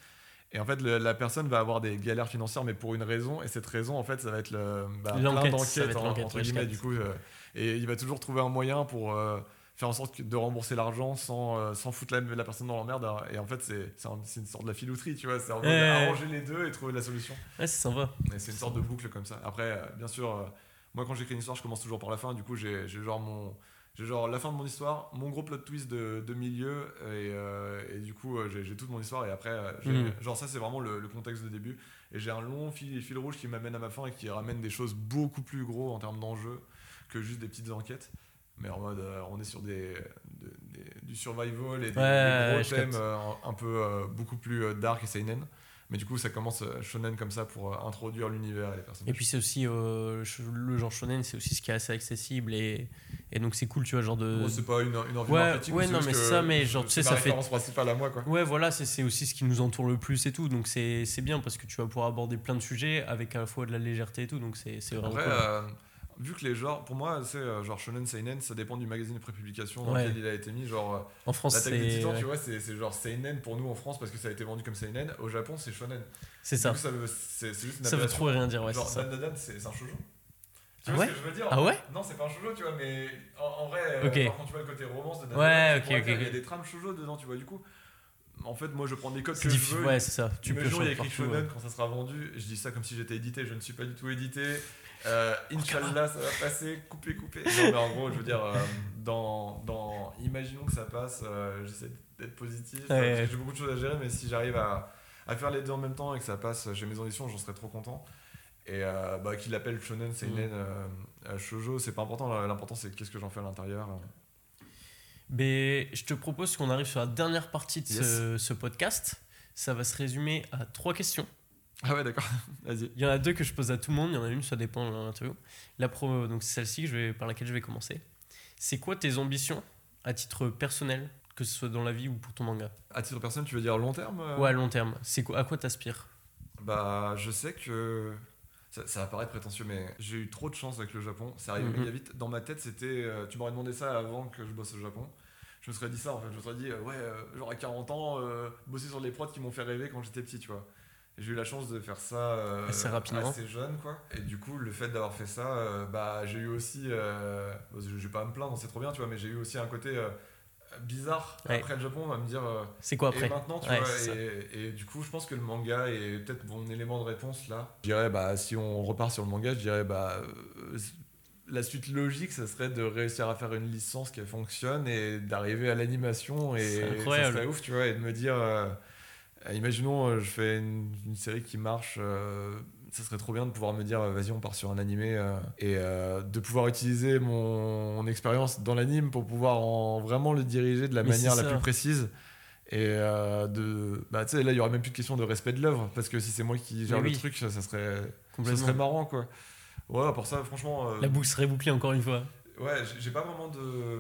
Et en fait, le- la personne va avoir des galères financières, mais pour une raison. Et cette raison, en fait, ça va être le, bah, plein L'enquête, va d'enquêtes, en- entre guillemets, du coup. euh, et il va toujours trouver un moyen pour euh, faire en sorte de rembourser l'argent sans, euh, sans foutre la, la personne dans l'emmerde. Et en fait, c'est c'est un- c'est une sorte de la filouterie, tu vois. C'est en arranger les deux et trouver la solution. Ouais, c'est sympa. Et c'est une sorte de boucle comme ça. Après, euh, bien sûr, moi, quand j'écris une histoire, je commence toujours par la fin. Du coup, j'ai j'ai genre mon. J'ai genre la fin de mon histoire, mon gros plot twist de, de milieu, et, euh, et du coup, euh, j'ai toute mon histoire, et après, euh, Mhm. genre ça, c'est vraiment le, le contexte de début. Et j'ai un long fil, fil rouge qui m'amène à ma fin et qui ramène des choses beaucoup plus gros en termes d'enjeux que juste des petites enquêtes. Mais en mode, euh, on est sur des, de- des- du survival et des, Ouais, des ouais, gros thèmes euh, un peu beaucoup plus dark et seinen. Mais du coup, ça commence euh, shonen comme ça pour euh, introduire l'univers et les personnages. Et puis c'est aussi euh, le genre shonen, c'est aussi ce qui est assez accessible et, et donc c'est cool, tu vois, genre de. Bon, c'est pas une, une envie Ouais, ouais, non, mais ça, mais genre, tu sais, ça fait- principale à moi, quoi. Ouais, voilà, c'est aussi ce qui nous entoure le plus et tout. Donc c'est bien parce que tu vas pouvoir aborder plein de sujets avec à la fois de la légèreté et tout. Donc c'est c'est vraiment Après, cool. euh, vu que les genres, pour moi, c'est euh, genre shonen, seinen, ça dépend du magazine de prépublication dans Ouais. lequel il a été mis. Genre, euh, en France, l'attaque des titans, tu vois, c'est genre seinen pour nous en France parce que ça a été vendu comme seinen. Au Japon, c'est shonen. c'est ça. coup, ça veut- c'est juste une Ça veut appellation. trop rien dire, ouais, genre, c'est ça. Dan Dan Dan, c'est un shoujo. Tu Ah vois ouais ce que je veux dire Ah ouais Non, c'est pas un shoujo, tu vois, mais en, en vrai, euh, quand tu vois le côté romance de Dan Ouais, Dan, ok, ok, il y a des trames shoujo dedans, tu vois, du coup. En fait, moi, je prends des codes que je difficile, veux. ouais, c'est ça. Tu peux il y a écrit shonen ouais. quand ça sera vendu. Je dis ça comme si j'étais édité. Je ne suis pas du tout édité. Euh, Inch'Allah, ça va passer. Coupé, coupé. Non, mais en gros, je veux dire, euh, dans, dans. Imaginons que ça passe. euh, J'essaie d'être positif. Ouais. J'ai beaucoup de choses à gérer, mais si j'arrive à, à faire les deux en même temps et que ça passe chez mes auditions, j'en serais trop content. Et euh, bah, qu'il appelle shonen, seinen, Mm. shoujo, c'est pas important. L'important, c'est qu'est-ce que j'en fais à l'intérieur. Mais je te propose qu'on arrive sur la dernière partie de ce, ce podcast. Ça va se résumer à trois questions. Ah ouais, d'accord. *laughs* Vas-y. Il y en a deux que je pose à tout le monde. Il y en a une, ça dépend de l'interview. La pro, donc c'est celle-ci je vais, par laquelle je vais commencer. C'est quoi tes ambitions à titre personnel, que ce soit dans la vie ou pour ton manga? À titre personnel, tu veux dire long terme euh? Ouais, à long terme. C'est quoi, à quoi t'aspires? Bah, je sais que. Ça, ça va paraître prétentieux, mais j'ai eu trop de chance avec le Japon. C'est arrivé Mhm. méga vite. Dans ma tête, c'était. euh, tu m'aurais demandé ça avant que je bosse au Japon. Je me serais dit ça en fait. Je me serais dit, euh, ouais, euh, genre à 40 ans, euh, bosser sur des prods qui m'ont fait rêver quand j'étais petit, tu vois. J'ai eu la chance de faire ça euh, Assez rapidement. assez jeune, quoi. Et du coup, le fait d'avoir fait ça, euh, bah, j'ai eu aussi. Euh, bon, je je vais pas me plaindre, c'est trop bien, tu vois, mais j'ai eu aussi un côté euh, bizarre Ouais. après le Japon, à me dire. euh, C'est quoi après et maintenant, tu Ouais, vois, et, et du coup, je pense que le manga est peut-être mon élément de réponse là. Je dirais, bah, si on repart sur le manga, je dirais, bah, euh, la suite logique, ça serait de réussir à faire une licence qui fonctionne et d'arriver à l'animation et ça serait ouf, tu vois, et de me dire, euh, euh, imaginons, euh, je fais une, une série qui marche. euh, ça serait trop bien de pouvoir me dire, euh, vas-y, on part sur un animé euh, et euh, de pouvoir utiliser mon, mon expérience dans l'anime pour pouvoir en, vraiment le diriger de la Mais manière la plus précise. Et euh, de. Bah, tu sais, là, il y aurait même plus de question de respect de l'œuvre, parce que si c'est moi qui gère le truc, ça, ça serait, ça serait marrant, quoi. Ouais, pour ça, franchement. euh, La boucle serait bouclée encore une fois. Ouais, j'ai- j'ai pas vraiment de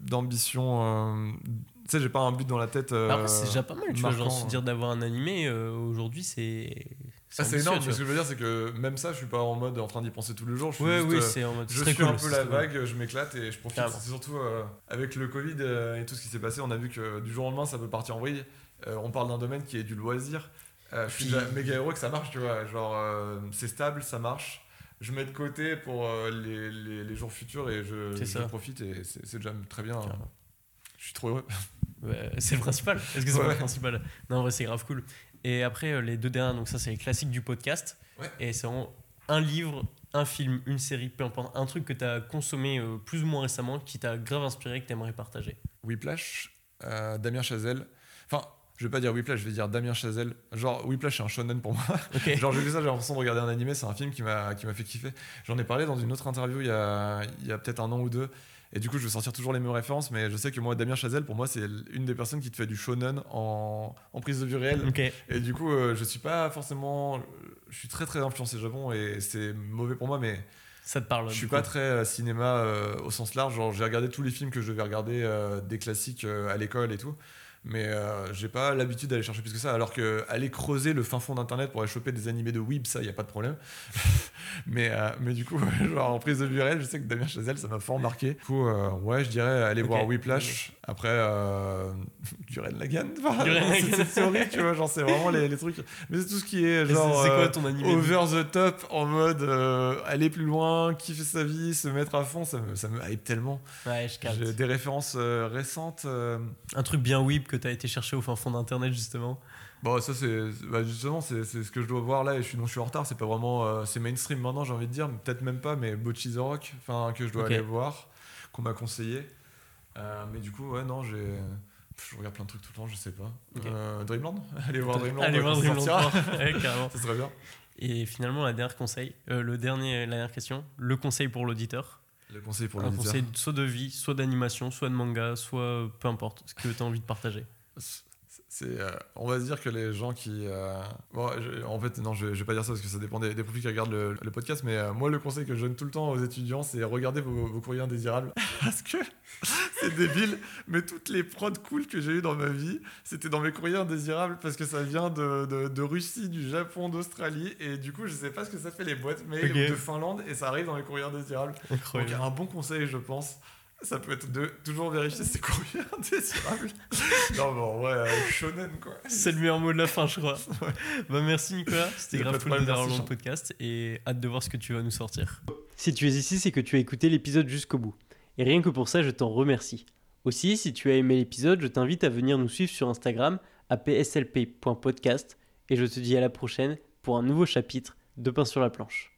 d'ambition. Tu sais, j'ai pas un but dans la tête. euh, Après, c'est déjà pas mal, tu vois. Genre, se ouais. dire d'avoir un animé euh, aujourd'hui, c'est. Ah, c'est ambitieux, énorme, tu mais ce que je veux dire, c'est que même ça, je suis pas en mode en train d'y penser tous les jours. Je suis Ouais, juste, oui, euh, c'est en mode. je très suis cool, un peu la cool. vague, je m'éclate et je profite. C'est surtout euh, avec le Covid euh, et tout ce qui s'est passé, on a vu que du jour au lendemain, ça peut partir en vrille. Euh, on parle d'un domaine qui est du loisir. Euh, je suis déjà méga heureux que ça marche, tu vois. Genre, euh, c'est stable, ça marche. Je mets de côté pour euh, les, les, les jours futurs et je, profite et c'est déjà très bien. Carrément. Je suis trop heureux. Ouais, c'est le principal. Est-ce que c'est pas Ouais. le principal Non, en vrai, c'est grave cool. Et après, euh, les deux dernières, donc ça, c'est les classiques du podcast. Et c'est vraiment un livre, un film, une série, peu importe, un truc que tu as consommé euh, plus ou moins récemment qui t'a grave inspiré, que tu aimerais partager. Whiplash, euh, Damien Chazelle. Enfin, je vais pas dire Whiplash, je vais dire Damien Chazelle. Genre, Whiplash, c'est un shonen pour moi. *laughs* *laughs* Genre, j'ai vu ça, j'ai l'impression de regarder un animé, c'est un film qui m'a qui m'a fait kiffer. J'en ai parlé dans une autre interview il y a, il y a peut-être un an ou deux. Et du coup, je vais sortir toujours les mêmes références, mais je sais que moi, Damien Chazelle, pour moi, c'est une des personnes qui te fait du shonen en, en prise de vue réelle. Et du coup, euh, je suis pas forcément. Je suis très très influencé Japon et c'est mauvais pour moi, mais Ça te parle. je suis pas très euh, cinéma euh, au sens large. Genre, j'ai regardé tous les films que je devais regarder, euh, des classiques à l'école et tout. Mais euh, j'ai pas l'habitude d'aller chercher plus que ça. Alors que aller creuser le fin fond d'internet pour aller choper des animés de Weeb, ça, y a pas de problème. *laughs* mais, euh, mais du coup, *laughs* genre en prise de vue réelle, je sais que Damien Chazelle, ça m'a fort marqué. Du coup, euh, ouais, je dirais aller voir Whiplash. Après, euh, *laughs* Duren Lagan. C'est théorie, tu vois. Genre, c'est vraiment les, les trucs. Mais c'est tout ce qui est genre. c'est c'est euh, quoi ton animé over the top en mode euh, aller plus loin, kiffer sa vie, se mettre à fond, ça me, ça me hype tellement. Ouais, je capte. J'ai des références euh, récentes. Un truc bien whip que tu as été chercher au fin fond d'internet, justement. Bon, ça, c'est bah, justement, c'est c'est ce que je dois voir là et je suis, donc, je suis en retard. C'est pas vraiment. c'est mainstream maintenant, j'ai envie de dire. Peut-être même pas, mais Bocchi the Rock, enfin, que je dois aller voir, qu'on m'a conseillé. Euh, mais du coup, ouais, non, j'ai. Je regarde plein de trucs tout le temps, je sais pas. Ok. Euh, Dreamland *laughs* Allez voir Dreamland. Allez voir Dreamland sortira. 3. Ouais, carrément. *laughs* Ça serait bien. Et finalement, la dernière conseil, euh, le dernier, la dernière question, le conseil pour l'auditeur. Le conseil pour un l'auditeur. conseil soit de vie, soit d'animation, soit de manga, soit peu importe ce que tu as envie de partager. C'est, euh, on va se dire que les gens qui. euh, bon, je- en fait, non, je, je vais pas dire ça parce que ça dépend des, des profils qui regardent le, le podcast, mais euh, moi, le conseil que je donne tout le temps aux étudiants, c'est regardez vos, vos courriers indésirables. *laughs* parce que c'est débile, mais toutes les prods cool que j'ai eu dans ma vie, c'était dans mes courriers indésirables parce que ça vient de, de, de Russie, du Japon, d'Australie, et du coup, je sais pas ce que ça fait les boîtes mail Ok. de Finlande, et ça arrive dans mes courriers indésirables. Donc, Incroyable. un bon conseil, je pense, ça peut être de toujours vérifier ses courriers indésirables. *laughs* non, bon, ouais, euh, shonen, quoi. C'est le meilleur mot de la fin, je crois. Bah, merci Nicolas, c'était grave cool dans le podcast et hâte de voir ce que tu vas nous sortir. Si tu es ici, c'est que tu as écouté l'épisode jusqu'au bout. Et rien que pour ça, je t'en remercie. Aussi, si tu as aimé l'épisode, je t'invite à venir nous suivre sur Instagram à pslp.podcast et je te dis à la prochaine pour un nouveau chapitre de Pain sur la planche.